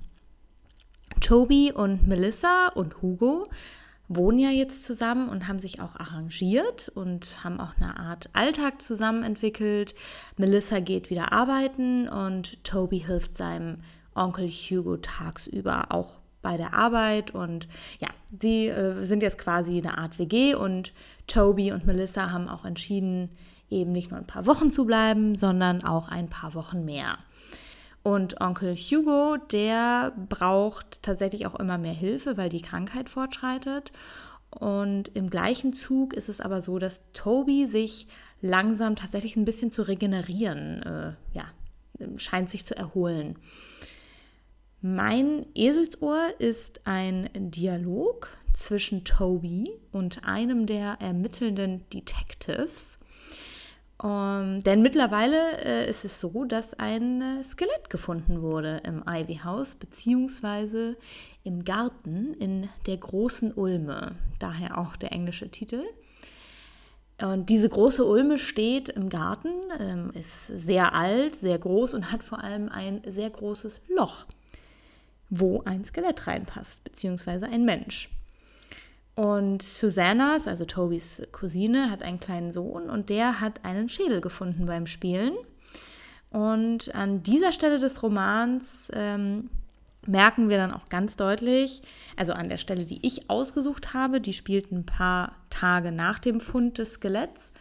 Toby und Melissa und Hugo wohnen ja jetzt zusammen und haben sich auch arrangiert und haben auch eine Art Alltag zusammen entwickelt. Melissa geht wieder arbeiten und Toby hilft seinem Onkel Hugo tagsüber auch bei der Arbeit und ja, die äh, sind jetzt quasi eine Art WG und Toby und Melissa haben auch entschieden, eben nicht nur ein paar Wochen zu bleiben, sondern auch ein paar Wochen mehr. Und Onkel Hugo, der braucht tatsächlich auch immer mehr Hilfe, weil die Krankheit fortschreitet. Und im gleichen Zug ist es aber so, dass Toby sich langsam tatsächlich ein bisschen zu regenerieren, äh, ja, scheint sich zu erholen. Mein Eselsohr ist ein Dialog zwischen Toby und einem der ermittelnden Detectives. Um, ähm, denn mittlerweile äh, ist es so, dass ein äh, Skelett gefunden wurde im Ivy House, beziehungsweise im Garten in der großen Ulme. Daher auch der englische Titel. Und diese große Ulme steht im Garten, ähm, ist sehr alt, sehr groß und hat vor allem ein sehr großes Loch, wo ein Skelett reinpasst, beziehungsweise ein Mensch. Und Susannas, also Tobys Cousine, hat einen kleinen Sohn und der hat einen Schädel gefunden beim Spielen. Und an dieser Stelle des Romans ähm, merken wir dann auch ganz deutlich, also an der Stelle, die ich ausgesucht habe, die spielt ein paar Tage nach dem Fund des Skeletts.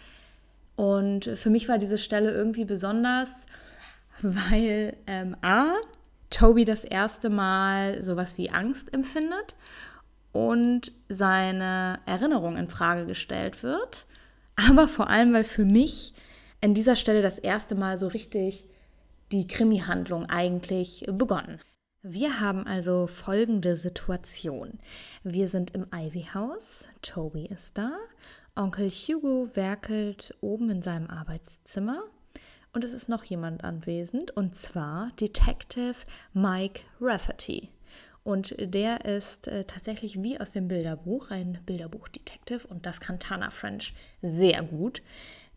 Und für mich war diese Stelle irgendwie besonders, weil ähm, A, Toby das erste Mal sowas wie Angst empfindet und seine Erinnerung in Frage gestellt wird. Aber vor allem, weil für mich an dieser Stelle das erste Mal so richtig die Krimi-Handlung eigentlich begonnen. Wir haben also folgende Situation. Wir sind im Ivy-Haus, Toby ist da, Onkel Hugo werkelt oben in seinem Arbeitszimmer und es ist noch jemand anwesend, und zwar Detective Mike Rafferty. Und der ist äh, tatsächlich wie aus dem Bilderbuch, ein Bilderbuch-Detective. Und das kann Tana French sehr gut,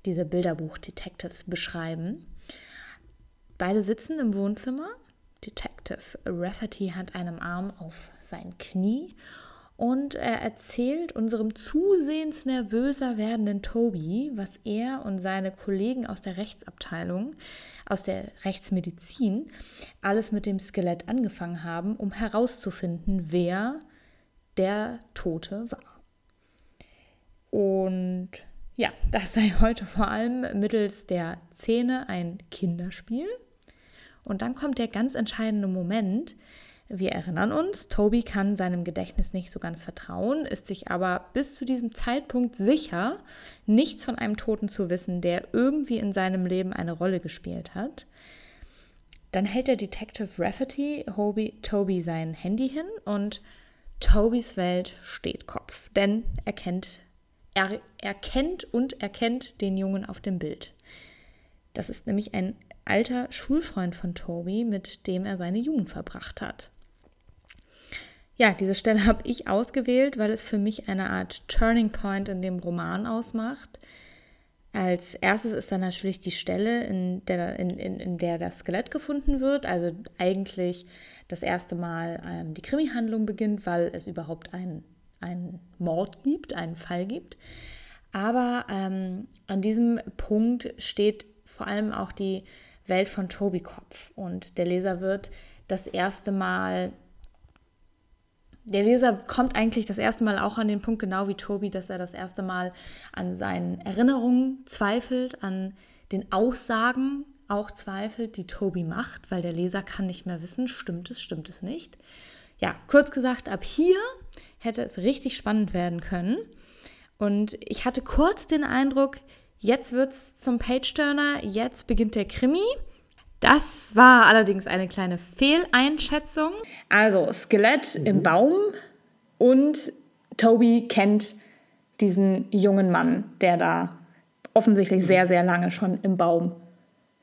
diese Bilderbuch-Detectives beschreiben. Beide sitzen im Wohnzimmer. Detective Rafferty hat einen Arm auf sein Knie und er erzählt unserem zusehends nervöser werdenden Toby, was er und seine Kollegen aus der Rechtsabteilung, aus der Rechtsmedizin, alles mit dem Skelett angefangen haben, um herauszufinden, wer der Tote war. Und ja, das sei heute vor allem mittels der Szene ein Kinderspiel. Und dann kommt der ganz entscheidende Moment, wir erinnern uns, Toby kann seinem Gedächtnis nicht so ganz vertrauen, ist sich aber bis zu diesem Zeitpunkt sicher, nichts von einem Toten zu wissen, der irgendwie in seinem Leben eine Rolle gespielt hat. Dann hält der Detective Rafferty Toby, Toby sein Handy hin und Tobys Welt steht Kopf, denn er kennt, er, er kennt und erkennt den Jungen auf dem Bild. Das ist nämlich ein alter Schulfreund von Toby, mit dem er seine Jugend verbracht hat. Ja, diese Stelle [LAUGHS] habe ich ausgewählt, weil es für mich eine Art Turning Point in dem Roman ausmacht. Als erstes ist dann natürlich die Stelle, in der, in, in, in der das Skelett gefunden wird, also eigentlich das erste Mal ähm, die Krimi-Handlung beginnt, weil es überhaupt einen, Mord gibt, einen Fall gibt. Aber ähm, an diesem Punkt steht vor allem auch die Welt von Tobi Kopf und der Leser wird das erste Mal der Leser kommt eigentlich das erste Mal auch an den Punkt, genau wie Tobi, dass er das erste Mal an seinen Erinnerungen zweifelt, an den Aussagen auch zweifelt, die Tobi macht, weil der Leser kann nicht mehr wissen, stimmt es, stimmt es nicht. ja, kurz gesagt, ab hier hätte es richtig spannend werden können. Und ich hatte kurz den Eindruck, jetzt wird es zum Page-Turner, jetzt beginnt der Krimi. Das war allerdings eine kleine Fehleinschätzung. Also Skelett mhm. im Baum und Toby kennt diesen jungen Mann, der da offensichtlich sehr, sehr lange schon im Baum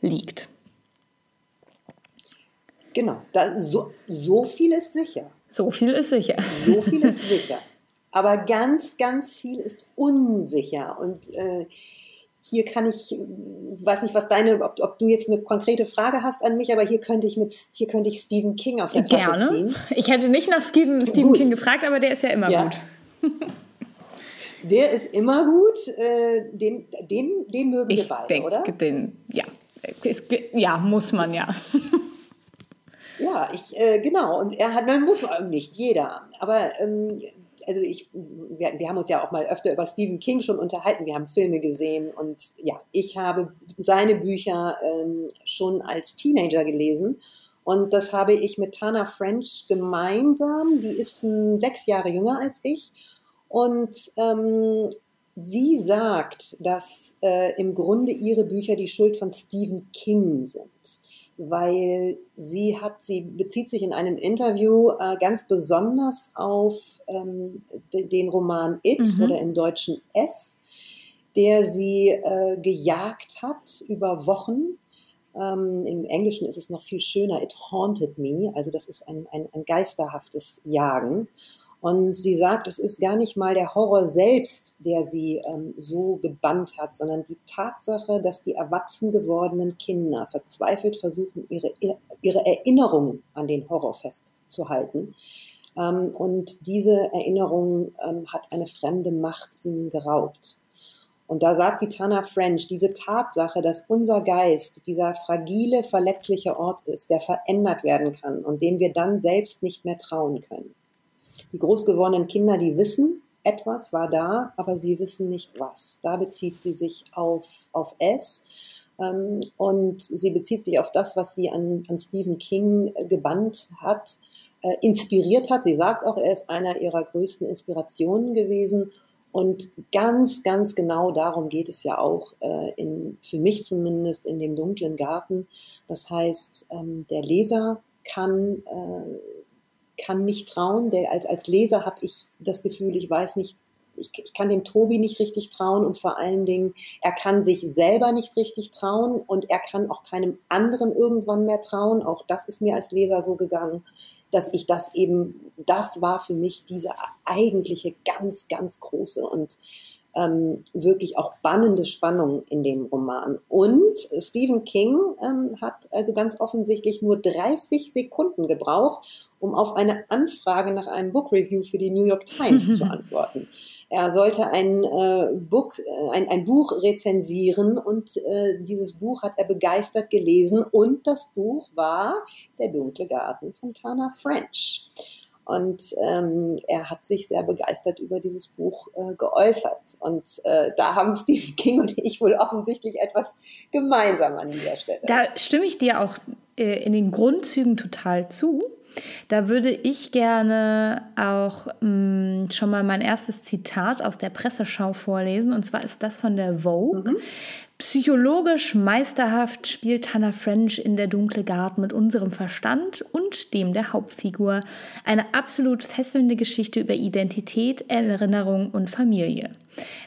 liegt. Genau, da, so, so viel ist sicher. So viel ist sicher. So viel ist [LAUGHS] sicher. Aber ganz, ganz viel ist unsicher. Und äh, hier kann ich, weiß nicht, was deine, ob, ob, du jetzt eine konkrete Frage hast an mich, aber hier könnte ich mit, hier könnte ich Stephen King aus der Gerne. Tasche ziehen. Ich hätte nicht nach Stephen, Stephen King gefragt, aber der ist ja immer ja. gut. [LAUGHS] Der ist immer gut. Äh, den, den, den mögen ich wir beide, denk, oder? Den, ja. ja, muss man ja. Ja, ich, äh, genau. Und er hat, dann muss man nicht jeder. Aber ähm, also ich, wir, wir, haben uns ja auch mal öfter über Stephen King schon unterhalten. Wir haben Filme gesehen und ja, ich habe seine Bücher ähm, schon als Teenager gelesen. Und das habe ich mit Tana French gemeinsam. Die ist ein, sechs Jahre jünger als ich. Und ähm, sie sagt, dass äh, im Grunde ihre Bücher die Schuld von Stephen King sind weil sie hat, sie bezieht sich in einem Interview äh, ganz besonders auf ähm, de, den Roman It mhm. oder im Deutschen S, der sie äh, gejagt hat über Wochen. Ähm, Im Englischen ist es noch viel schöner, It Haunted Me, also das ist ein, ein, ein geisterhaftes Jagen. Und sie sagt, es ist gar nicht mal der Horror selbst, der sie ähm, so gebannt hat, sondern die Tatsache, dass die erwachsen gewordenen Kinder verzweifelt versuchen, ihre, ihre Erinnerung an den Horror festzuhalten. Ähm, und diese Erinnerung ähm, hat eine fremde Macht ihnen geraubt. Und da sagt die Tana French, diese Tatsache, dass unser Geist dieser fragile, verletzliche Ort ist, der verändert werden kann und dem wir dann selbst nicht mehr trauen können. Die großgewordenen Kinder, die wissen, etwas war da, aber sie wissen nicht was. Da bezieht sie sich auf, auf es. Ähm, und sie bezieht sich auf das, was sie an, an Stephen King äh, gebannt hat, äh, inspiriert hat. Sie sagt auch, er ist einer ihrer größten Inspirationen gewesen. Und ganz, ganz genau darum geht es ja auch, äh, in, für mich zumindest, in dem dunklen Garten. Das heißt, ähm, der Leser kann äh, kann nicht trauen. Der, als, als Leser habe ich das Gefühl, ich weiß nicht, ich, ich, kann dem Tobi nicht richtig trauen und vor allen Dingen, er kann sich selber nicht richtig trauen und er kann auch keinem anderen irgendwann mehr trauen. Auch das ist mir als Leser so gegangen, dass ich das eben, das war für mich diese eigentliche ganz, ganz große und ähm, wirklich auch bannende Spannung in dem Roman. Und Stephen King ähm, hat also ganz offensichtlich nur 30 Sekunden gebraucht, um auf eine Anfrage nach einem Book Review für die New York Times zu [LAUGHS] antworten. Er sollte ein, äh, Book, äh, ein, ein Buch rezensieren und äh, dieses Buch hat er begeistert gelesen und das Buch war Der dunkle Garten von Tana French. Und ähm, er hat sich sehr begeistert über dieses Buch äh, geäußert. Und äh, da haben [LAUGHS] Stephen King und ich wohl offensichtlich etwas gemeinsam an dieser Stelle. Da stimme ich dir auch äh, in den Grundzügen total zu. Da würde ich gerne auch mh, mm, schon mal mein erstes Zitat aus der Presseschau vorlesen. Und zwar ist das von der Vogue. Mhm. Psychologisch meisterhaft spielt Hannah French in Der dunkle Garten mit unserem Verstand und dem der Hauptfigur eine absolut fesselnde Geschichte über Identität, Erinnerung und Familie.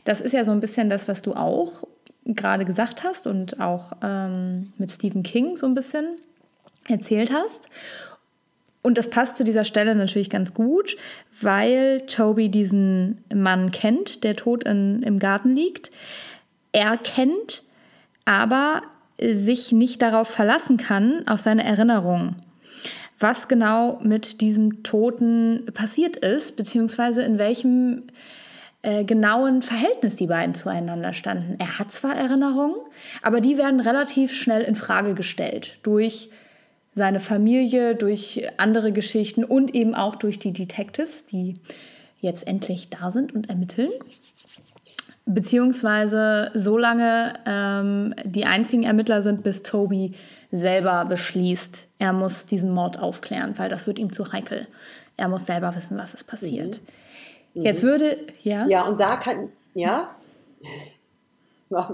Das ist ja so ein bisschen das, was du auch gerade gesagt hast und auch ähm, mit Stephen King so ein bisschen erzählt hast. Und das passt zu dieser Stelle natürlich ganz gut, weil Toby diesen Mann kennt, der tot in, im Garten liegt. Er kennt aber sich nicht darauf verlassen kann, auf seine Erinnerungen. Was genau mit diesem Toten passiert ist, beziehungsweise in welchem äh, genauen Verhältnis die beiden zueinander standen. Er hat zwar Erinnerungen, aber die werden relativ schnell in Frage gestellt durch seine Familie, durch andere Geschichten und eben auch durch die Detectives, die jetzt endlich da sind und ermitteln beziehungsweise so lange ähm, die einzigen Ermittler sind, bis Toby selber beschließt, er muss diesen Mord aufklären, weil das wird ihm zu heikel. er muss selber wissen, was ist passiert. Mhm. Jetzt würde, ja. Ja, und da kann, ja, [LAUGHS] mach,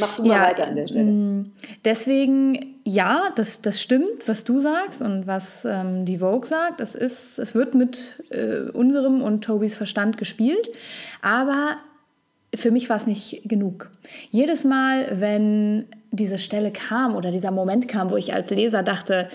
mach du mal weiter an der Stelle. mm, Deswegen, ja, das, das stimmt, was du sagst und was ähm, die Vogue sagt. Es, ist, es wird mit äh, unserem und Tobys Verstand gespielt, aber für mich war es nicht genug. Jedes Mal, wenn diese Stelle kam oder dieser Moment kam, wo ich als Leser dachte,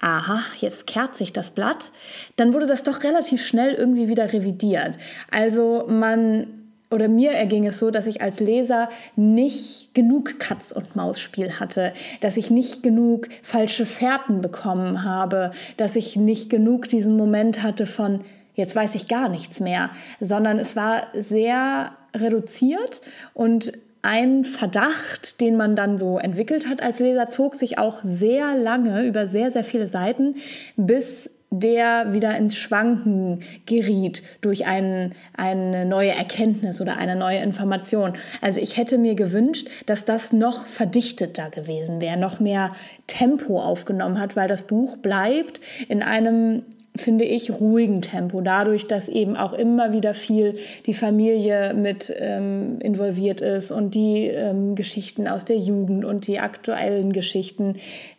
aha, jetzt kehrt sich das Blatt, dann wurde das doch relativ schnell irgendwie wieder revidiert. Also man oder mir erging es so, dass ich als Leser nicht genug Katz- und Maus-Spiel hatte, dass ich nicht genug falsche Fährten bekommen habe, dass ich nicht genug diesen Moment hatte von jetzt weiß ich gar nichts mehr, sondern es war sehr reduziert und ein Verdacht, den man dann so entwickelt hat als Leser, zog sich auch sehr lange über sehr, sehr viele Seiten, bis der wieder ins Schwanken geriet durch ein, eine neue Erkenntnis oder eine neue Information. Also ich hätte mir gewünscht, dass das noch verdichteter gewesen wäre, noch mehr Tempo aufgenommen hat, weil das Buch bleibt in einem finde ich, ruhigen Tempo. Dadurch, dass eben auch immer wieder viel die Familie mit ähm, involviert ist und die ähm, Geschichten aus der Jugend und die aktuellen Geschichten.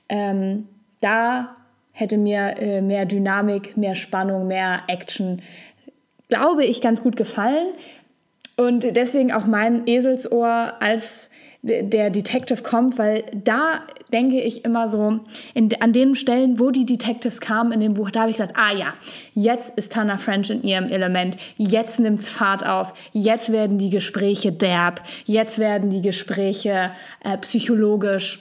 Ähm, da hätte mir äh, mehr Dynamik, mehr Spannung, mehr Action, glaube ich, ganz gut gefallen. Und deswegen auch mein Eselsohr als der Detective kommt, weil da denke ich immer so, in, an den Stellen, wo die Detectives kamen in dem Buch, da habe ich gedacht, ah ja, jetzt ist Tana French in ihrem Element, jetzt nimmt es Fahrt auf, jetzt werden die Gespräche derb, jetzt werden die Gespräche äh, psychologisch.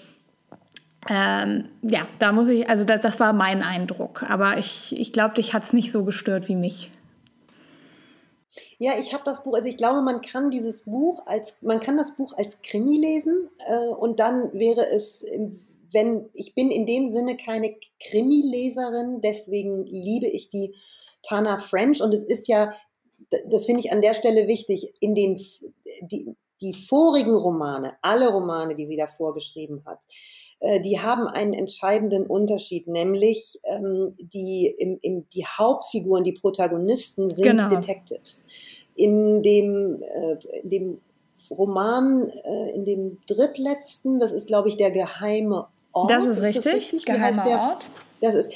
Ähm, ja, da muss ich, also das, das war mein Eindruck, aber ich, ich glaube, dich hat es nicht so gestört wie mich. Ja, ich habe das Buch, also ich glaube, man kann dieses Buch als, man kann das Buch als Krimi lesen äh, und dann wäre es, wenn, ich bin in dem Sinne keine Krimi-Leserin, deswegen liebe ich die Tana French und es ist ja, das finde ich an der Stelle wichtig, in den, die, die vorigen Romane, alle Romane, die sie davor geschrieben hat, äh, die haben einen entscheidenden Unterschied, nämlich ähm, die, im, im, die Hauptfiguren, die Protagonisten sind genau. Detectives. In dem, äh, in dem Roman, äh, in dem drittletzten, das ist, glaube ich, der geheime Ort. Das ist, ist richtig, das richtig? Wie heißt der? Ort. Das ist,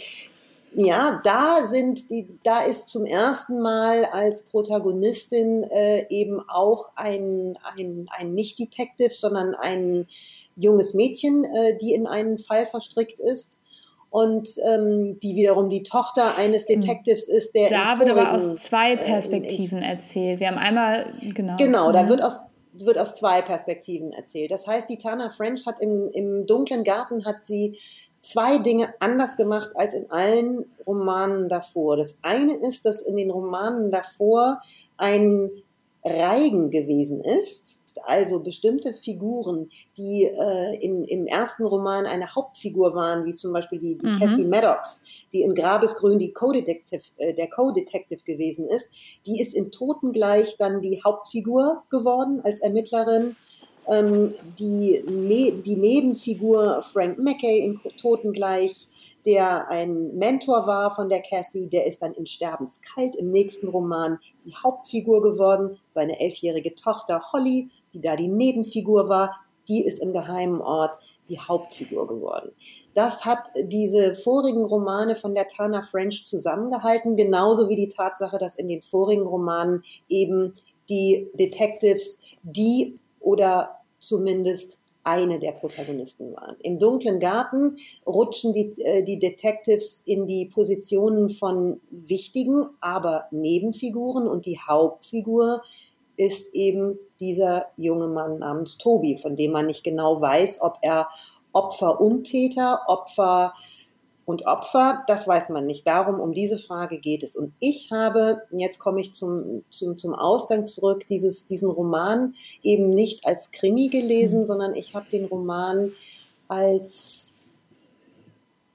ja, da sind die, da ist zum ersten Mal als Protagonistin äh, eben auch ein, ein, ein Nicht-Detective, sondern ein junges Mädchen, äh, die in einen Fall verstrickt ist und ähm, die wiederum die Tochter eines hm. Detectives ist, der da wird aber aus zwei Perspektiven äh, in, in, erzählt. Wir haben einmal genau genau, da mhm. wird aus wird aus zwei Perspektiven erzählt. Das heißt, die Tana French hat im, im dunklen Garten hat sie zwei Dinge anders gemacht als in allen Romanen davor. Das eine ist, dass in den Romanen davor ein Reigen gewesen ist, also bestimmte Figuren, die äh, in, im ersten Roman eine Hauptfigur waren, wie zum Beispiel die, die mhm. Cassie Maddox, die in Grabesgrün die Co-Detective, äh, der Co-Detective gewesen ist, die ist in Totengleich dann die Hauptfigur geworden als Ermittlerin. Ähm, die, ne die Nebenfigur Frank Mackay in Totengleich der ein Mentor war von der Cassie, der ist dann in Sterbenskalt im nächsten Roman die Hauptfigur geworden. Seine elfjährige Tochter Holly die da die Nebenfigur war, die ist im geheimen Ort die Hauptfigur geworden. Das hat diese vorigen Romane von der Tana French zusammengehalten, genauso wie die Tatsache, dass in den vorigen Romanen eben die Detectives die oder zumindest eine der Protagonisten waren. Im dunklen Garten rutschen die, äh, die Detectives in die Positionen von wichtigen, aber Nebenfiguren und die Hauptfigur ist eben dieser junge Mann namens Tobi, von dem man nicht genau weiß, ob er Opfer und Täter, Opfer und Opfer, das weiß man nicht. Darum, um diese Frage geht es. Und ich habe, jetzt komme ich zum, zum, zum Ausgang zurück, dieses, diesen Roman eben nicht als Krimi gelesen, mhm. sondern ich habe den Roman als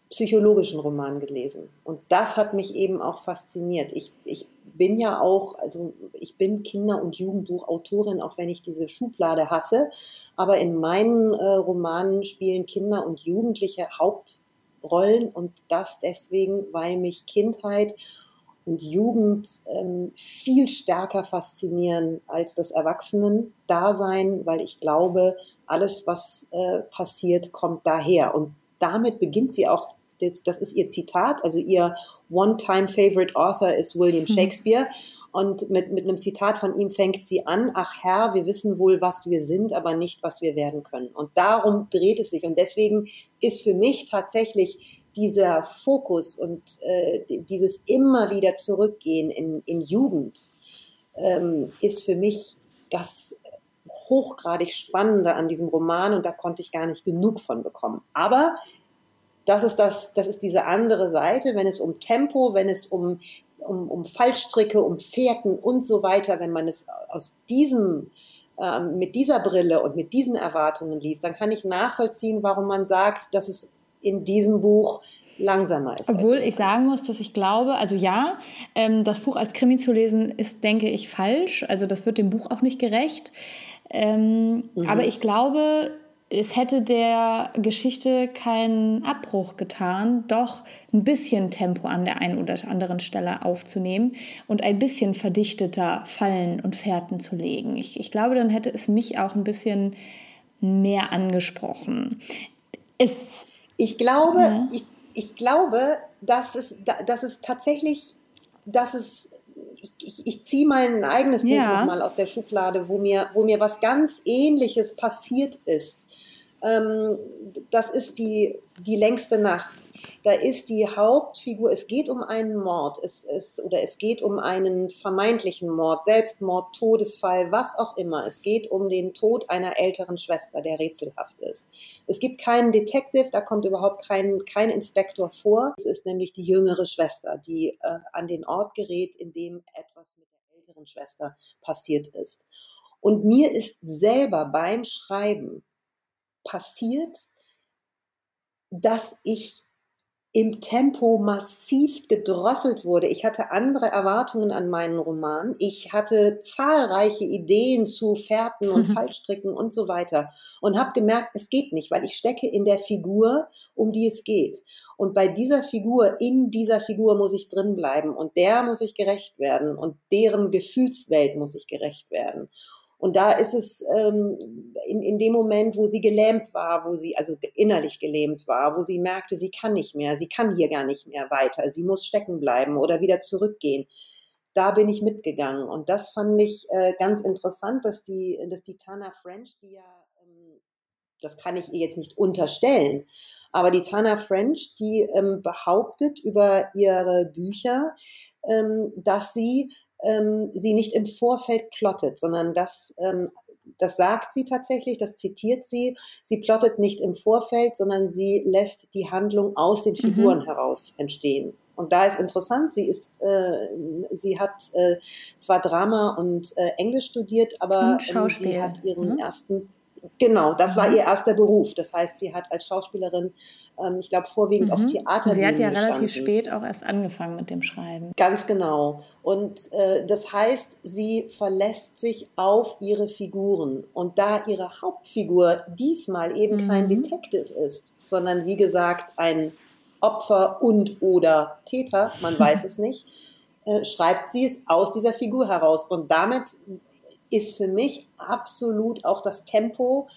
psychologischen Roman gelesen. Und das hat mich eben auch fasziniert. Ich, ich bin ja auch, also ich bin Kinder- und Jugendbuchautorin, auch wenn ich diese Schublade hasse. Aber in meinen äh, Romanen spielen Kinder und Jugendliche Hauptrollen und das deswegen, weil mich Kindheit und Jugend ähm, viel stärker faszinieren als das Erwachsenen-Dasein, weil ich glaube, alles, was äh, passiert, kommt daher. Und damit beginnt sie auch, das, das ist ihr Zitat, also ihr One-Time-Favorite Author ist William mhm. Und mit, mit einem Zitat von ihm fängt sie an, ach Herr, wir wissen wohl, was wir sind, aber nicht, was wir werden können. Und darum dreht es sich. Und deswegen ist für mich tatsächlich dieser Fokus und äh, dieses immer wieder zurückgehen in, in Jugend ähm, ist für mich das hochgradig Spannende an diesem Roman und da konnte ich gar nicht genug von bekommen. Aber das ist das, das ist diese andere Seite, wenn es um Tempo, wenn es um, um, um Fallstricke, um Fährten und so weiter, wenn man es aus diesem, ähm, mit dieser Brille und mit diesen Erwartungen liest, dann kann ich nachvollziehen, warum man sagt, dass es in diesem Buch langsamer ist. Obwohl ich sagen muss, dass ich glaube, also ja, ähm, das Buch als Krimi zu lesen ist, denke ich, falsch. Also das wird dem Buch auch nicht gerecht. Ähm, mhm. Aber ich glaube, es hätte der Geschichte keinen Abbruch getan, doch ein bisschen Tempo an der einen oder anderen Stelle aufzunehmen und ein bisschen verdichteter Fallen und Fährten zu legen. Ich, ich glaube, dann hätte es mich auch ein bisschen mehr angesprochen. Es ich glaube, ja. ich, ich glaube, dass es, dass es tatsächlich, dass es, ich, ich, ich ziehe mal ein eigenes Buch ja. nochmal aus der Schublade, wo mir, wo mir was ganz Ähnliches passiert ist. Ähm, das ist die, die längste Nacht. Da ist die Hauptfigur, es geht um einen Mord, es ist, oder es geht um einen vermeintlichen Mord, Selbstmord, Todesfall, was auch immer. Es geht um den Tod einer älteren Schwester, der rätselhaft ist. Es gibt keinen Detective, da kommt überhaupt kein, kein Inspektor vor. Es ist nämlich die jüngere Schwester, die äh, an den Ort gerät, in dem etwas mit der älteren Schwester passiert ist. Und mir ist selber beim Schreiben passiert, dass ich im Tempo massivst gedrosselt wurde. Ich hatte andere Erwartungen an meinen Roman. Ich hatte zahlreiche Ideen zu Fährten und mhm. Fallstricken und so weiter und habe gemerkt, es geht nicht, weil ich stecke in der Figur, um die es geht. Und bei dieser Figur, in dieser Figur muss ich drin bleiben und der muss ich gerecht werden und deren Gefühlswelt muss ich gerecht werden. Und da ist es ähm, in, in dem Moment, wo sie gelähmt war, wo sie also innerlich gelähmt war, wo sie merkte, sie kann nicht mehr, sie kann hier gar nicht mehr weiter, sie muss stecken bleiben oder wieder zurückgehen. Da bin ich mitgegangen. Und das fand ich äh, ganz interessant, dass die, dass die Tana French, die ja, ähm, das kann ich ihr jetzt nicht unterstellen, aber die Tana French, die ähm, behauptet über ihre Bücher, ähm, dass sie ähm, sie nicht im Vorfeld plottet, sondern das, ähm, das sagt sie tatsächlich, das zitiert sie. Sie plottet nicht im Vorfeld, sondern sie lässt die Handlung aus den Figuren mhm. heraus entstehen. Und da ist interessant, sie ist, äh, sie hat äh, zwar Drama und äh, Englisch studiert, aber ähm, sie hat ihren mhm. ersten Genau, das war mhm. ihr erster Beruf. Das heißt, sie hat als Schauspielerin, ähm, ich glaube, vorwiegend mhm. auf Theater. Sie hat ja gestanden. relativ spät auch erst angefangen mit dem Schreiben. Ganz genau. Und äh, das heißt, sie verlässt sich auf ihre Figuren. Und da ihre Hauptfigur diesmal eben mhm. kein Detective ist, sondern wie gesagt ein Opfer und oder Täter, man weiß [LAUGHS] es nicht, äh, schreibt sie es aus dieser Figur heraus. Und damit ist für mich absolut auch das Tempo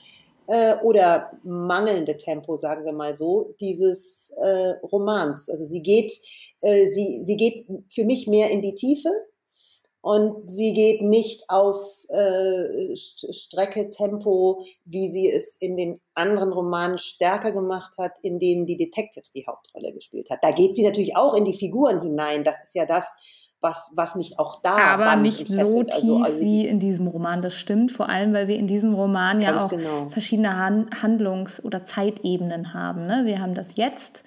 äh, oder mangelnde Tempo, sagen wir mal so, dieses äh, Romans. Also sie geht, äh, sie, sie geht für mich mehr in die Tiefe und sie geht nicht auf äh, Strecke, Tempo, wie sie es in den anderen Romanen stärker gemacht hat, in denen die Detectives die Hauptrolle gespielt hat. Da geht sie natürlich auch in die Figuren hinein. Das ist ja das, was, was mich auch da. Aber nicht so tief also, also wie in diesem Roman, das stimmt. Vor allem, weil wir in diesem Roman ja auch genau. verschiedene Han Handlungs- oder Zeitebenen haben. Ne? Wir haben das Jetzt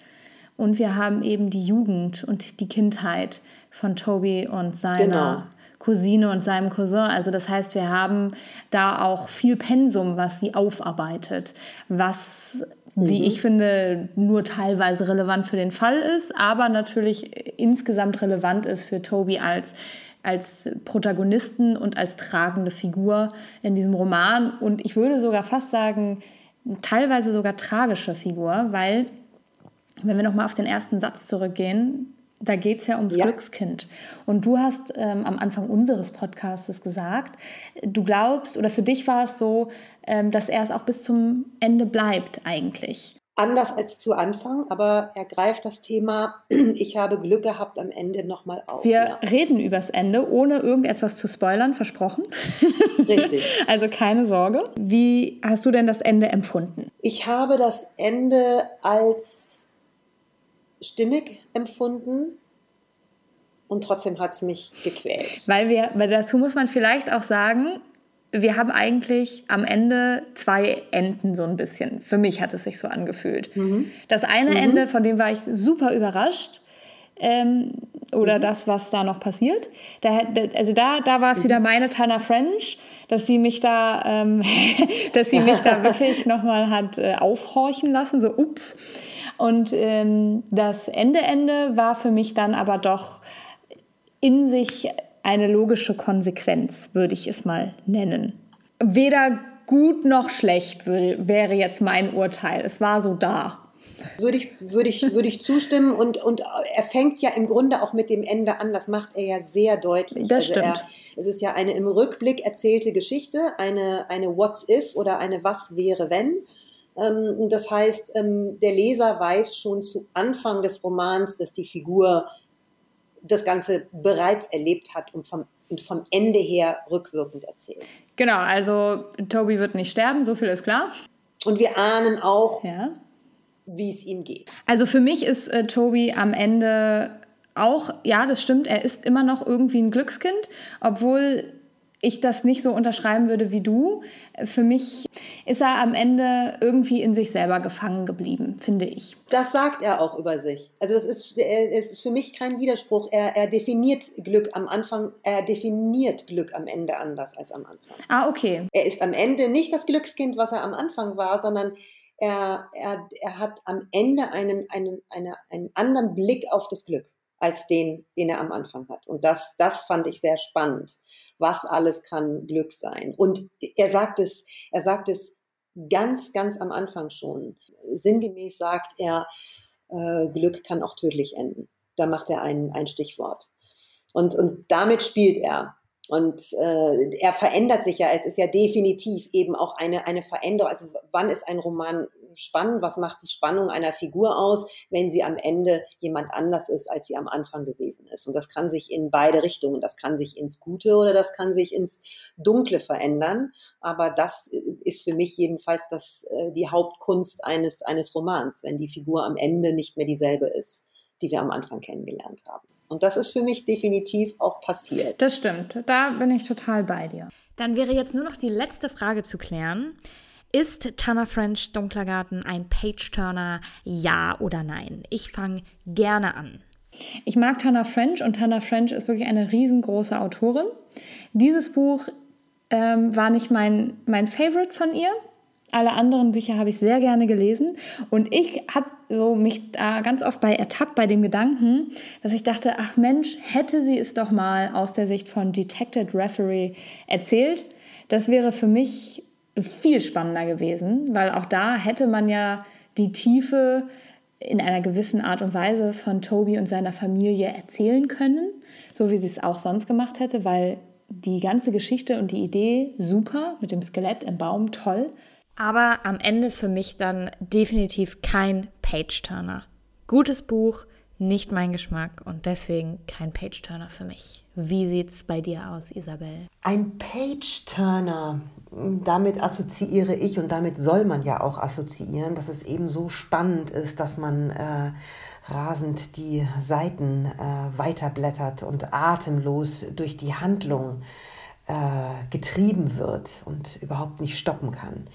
und wir haben eben die Jugend und die Kindheit von Toby und seiner. Genau. Cousine und seinem Cousin. Also das heißt, wir haben da auch viel Pensum, was sie aufarbeitet, was wie mhm. ich finde, nur teilweise relevant für den Fall ist, aber natürlich insgesamt relevant ist für Toby als, als Protagonisten und als tragende Figur in diesem Roman. Und ich würde sogar fast sagen, teilweise sogar tragische Figur, weil, wenn wir nochmal auf den ersten Satz zurückgehen, da geht es ja ums Ja. Glückskind. Und du hast ähm, am Anfang unseres Podcasts gesagt, du glaubst, oder für dich war es so, ähm, dass er es auch bis zum Ende bleibt eigentlich. Anders als zu Anfang, aber er greift das Thema, [CLEARS THROAT] ich habe Glück gehabt am Ende nochmal auf. Wir ja. reden übers Ende, ohne irgendetwas zu spoilern, versprochen. Richtig. [LAUGHS] also keine Sorge. Wie hast du denn das Ende empfunden? Ich habe das Ende als stimmig empfunden und trotzdem hat es mich gequält. Weil wir, weil dazu muss man vielleicht auch sagen, wir haben eigentlich am Ende zwei Enden so ein bisschen. Für mich hat es sich so angefühlt. Das eine Ende, von dem war ich super überrascht. Ähm, oder das, was da noch passiert. Da, da- also da, da war es wieder meine Tana French, dass sie mich da, ähm, [LAUGHS] dass sie mich da [LAUGHS] wirklich nochmal hat äh, aufhorchen lassen, so ups. Und ähm, das Ende Ende war für mich dann aber doch in sich eine logische Konsequenz, würde ich es mal nennen. Weder gut noch schlecht würde, wäre jetzt mein Urteil. Es war so da. Würde ich, würde ich, würde ich zustimmen und, und er fängt ja im Grunde auch mit dem Ende an, das macht er ja sehr deutlich. Das also er, stimmt. es ist ja eine im Rückblick erzählte Geschichte, eine, eine What's if oder eine Was wäre wenn. Ähm, das heißt, ähm, der Leser weiß schon zu Anfang des Romans, dass die Figur das Ganze bereits erlebt hat und vom, und vom Ende her rückwirkend erzählt. Genau, also Toby wird nicht sterben, so viel ist klar. Und wir ahnen auch, Ja. wie es ihm geht. Also für mich ist äh, Toby am Ende auch, ja, das stimmt, er ist immer noch irgendwie ein Glückskind, obwohl ich das nicht so unterschreiben würde wie du. Für mich ist er am Ende irgendwie in sich selber gefangen geblieben, finde ich. Das sagt er auch über sich. Also es ist, ist für mich kein Widerspruch. Er, er definiert Glück am Anfang, er definiert Glück am Ende anders als am Anfang. Ah, okay. Er ist am Ende nicht das Glückskind, was er am Anfang war, sondern er, er, er hat am Ende einen, einen, eine, einen anderen Blick auf das Glück als den, den er am Anfang hat. Und das, das fand ich sehr spannend. Was alles kann Glück sein? Und er sagt es, er sagt es ganz, ganz am Anfang schon. Sinngemäß sagt er, äh, Glück kann auch tödlich enden. Da macht er ein, ein Stichwort. Und, und damit spielt er. Und äh, er verändert sich ja. Es ist ja definitiv eben auch eine, eine Veränderung. Also wann ist ein Roman spannend? Was macht die Spannung einer Figur aus, wenn sie am Ende jemand anders ist, als sie am Anfang gewesen ist? Und das kann sich in beide Richtungen. Das kann sich ins Gute oder das kann sich ins Dunkle verändern. Aber das ist für mich jedenfalls das, äh, die Hauptkunst eines, eines Romans, wenn die Figur am Ende nicht mehr dieselbe ist, die wir am Anfang kennengelernt haben. Und das ist für mich definitiv auch passiert. Das stimmt. Da bin ich total bei dir. Dann wäre jetzt nur noch die letzte Frage zu klären. Ist Tana French Dunkler Garten ein Page-Turner? Ja oder nein? Ich fange gerne an. Ich mag Tana French und Tana French ist wirklich eine riesengroße Autorin. Dieses Buch ähm, war nicht mein, mein Favorite von ihr. Alle anderen Bücher habe ich sehr gerne gelesen. Und ich habe so mich da ganz oft bei ertappt bei dem Gedanken, dass ich dachte, ach Mensch, hätte sie es doch mal aus der Sicht von Detected Referee erzählt. Das wäre für mich viel spannender gewesen, weil auch da hätte man ja die Tiefe in einer gewissen Art und Weise von Toby und seiner Familie erzählen können, so wie sie es auch sonst gemacht hätte, weil die ganze Geschichte und die Idee super mit dem Skelett im Baum toll. Aber am Ende für mich dann definitiv kein Page-Turner. Gutes Buch, nicht mein Geschmack und deswegen kein Page-Turner für mich. Wie sieht's bei dir aus, Isabel? Ein Page-Turner, damit assoziiere ich und damit soll man ja auch assoziieren, dass es eben so spannend ist, dass man äh, rasend die Seiten äh, weiterblättert und atemlos durch die Handlung äh, getrieben wird und überhaupt nicht stoppen kann.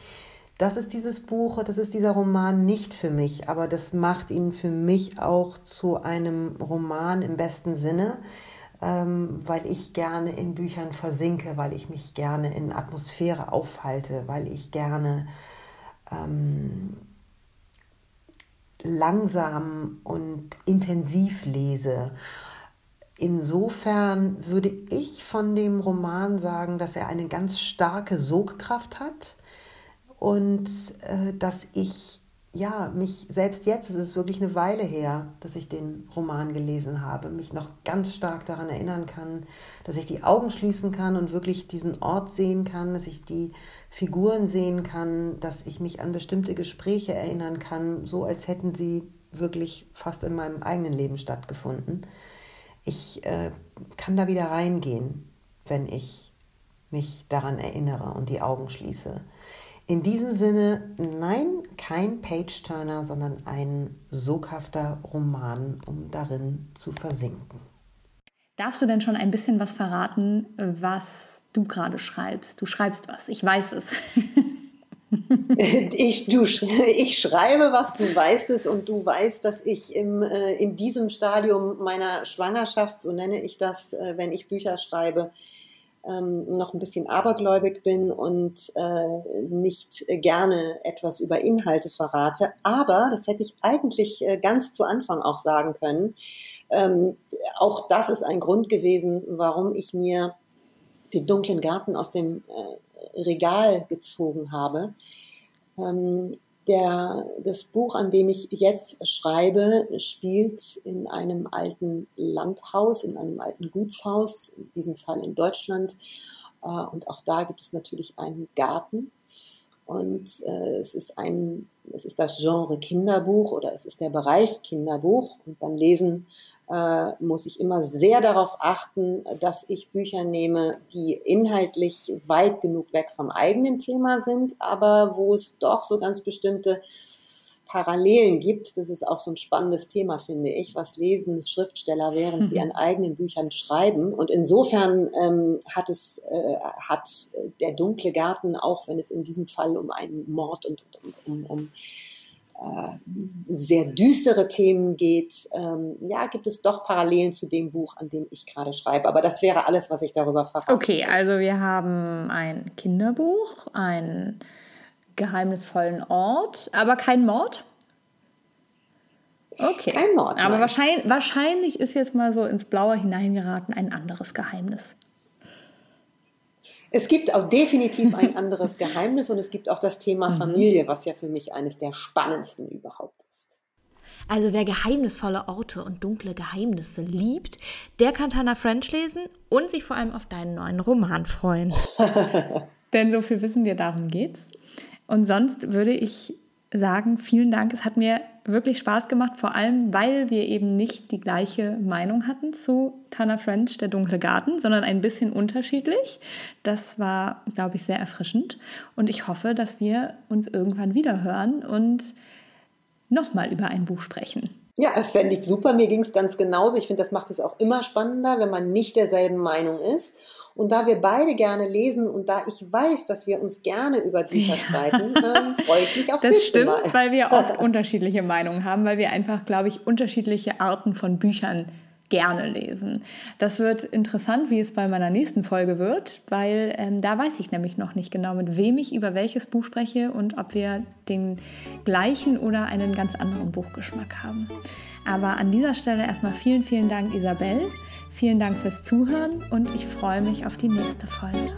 Das ist dieses Buch, das ist dieser Roman nicht für mich, aber das macht ihn für mich auch zu einem Roman im besten Sinne, ähm, weil ich gerne in Büchern versinke, weil ich mich gerne in Atmosphäre aufhalte, weil ich gerne ähm, langsam und intensiv lese. Insofern würde ich von dem Roman sagen, dass er eine ganz starke Sogkraft hat und äh, dass ich ja, mich selbst jetzt, es ist wirklich eine Weile her, dass ich den Roman gelesen habe, mich noch ganz stark daran erinnern kann, dass ich die Augen schließen kann und wirklich diesen Ort sehen kann, dass ich die Figuren sehen kann, dass ich mich an bestimmte Gespräche erinnern kann, so als hätten sie wirklich fast in meinem eigenen Leben stattgefunden. Ich äh, kann da wieder reingehen, wenn ich mich daran erinnere und die Augen schließe. In diesem Sinne, nein, kein Page-Turner, sondern ein soghafter Roman, um darin zu versinken. Darfst du denn schon ein bisschen was verraten, was du gerade schreibst? Du schreibst was, ich weiß es. [LAUGHS] ich, du, ich schreibe was, du weißt es und du weißt, dass ich im, äh, in diesem Stadium meiner Schwangerschaft, so nenne ich das, äh, wenn ich Bücher schreibe, ähm, noch ein bisschen abergläubig bin und äh, nicht gerne etwas über Inhalte verrate. Aber, das hätte ich eigentlich äh, ganz zu Anfang auch sagen können, ähm, auch das ist ein Grund gewesen, warum ich mir den dunklen Garten aus dem äh, Regal gezogen habe. Ähm, der, das Buch, an dem ich jetzt schreibe, spielt in einem alten Landhaus, in einem alten Gutshaus, in diesem Fall in Deutschland. Äh, und auch da gibt es natürlich einen Garten. Und äh, es ist ein, es ist das Genre Kinderbuch oder es ist der Bereich Kinderbuch. Und beim Lesen äh, muss ich immer sehr darauf achten, dass ich Bücher nehme, die inhaltlich weit genug weg vom eigenen Thema sind, aber wo es doch so ganz bestimmte Parallelen gibt. Das ist auch so ein spannendes Thema, finde ich. Was lesen Schriftsteller, während mhm. sie an eigenen Büchern schreiben? Und insofern ähm, hat es, äh, hat der dunkle Garten, auch wenn es in diesem Fall um einen Mord und um, um, um sehr düstere Themen geht, ähm, ja, gibt es doch Parallelen zu dem Buch, an dem ich gerade schreibe. Aber das wäre alles, was ich darüber verrate. Okay, also wir haben ein Kinderbuch, einen geheimnisvollen Ort, aber kein Mord. Okay. Kein Mord. Aber wahrscheinlich, wahrscheinlich ist jetzt mal so ins Blaue hineingeraten ein anderes Geheimnis. Es gibt auch definitiv ein [LAUGHS] anderes Geheimnis und es gibt auch das Thema mhm. Familie, was ja für mich eines der spannendsten überhaupt ist. Also wer geheimnisvolle Orte und dunkle Geheimnisse liebt, der kann Tana French lesen und sich vor allem auf deinen neuen Roman freuen. [LAUGHS] Denn so viel wissen wir, darum geht's. Und sonst würde ich sagen, vielen Dank. Es hat mir wirklich Spaß gemacht, vor allem weil wir eben nicht die gleiche Meinung hatten zu Tana French, der dunkle Garten, sondern ein bisschen unterschiedlich. Das war, glaube ich, sehr erfrischend. Und ich hoffe, dass wir uns irgendwann wieder hören und nochmal über ein Buch sprechen. Ja, das fände ich super. Mir ging es ganz genauso. Ich finde, das macht es auch immer spannender, wenn man nicht derselben Meinung ist. Und da wir beide gerne lesen und da ich weiß, dass wir uns gerne über Bücher streiten, ähm, freue ich mich [LAUGHS] aufs das nächste stimmt, Mal. weil wir [LAUGHS] oft unterschiedliche Meinungen haben, weil wir einfach, glaube ich, unterschiedliche Arten von Büchern gerne lesen. Das wird interessant, wie es bei meiner nächsten Folge wird, weil ähm, da weiß ich nämlich noch nicht genau, mit wem ich über welches Buch spreche und ob wir den gleichen oder einen ganz anderen Buchgeschmack haben. Aber an dieser Stelle erstmal vielen, vielen Dank, Isabel. Vielen Dank fürs Zuhören und ich freue mich auf die nächste Folge.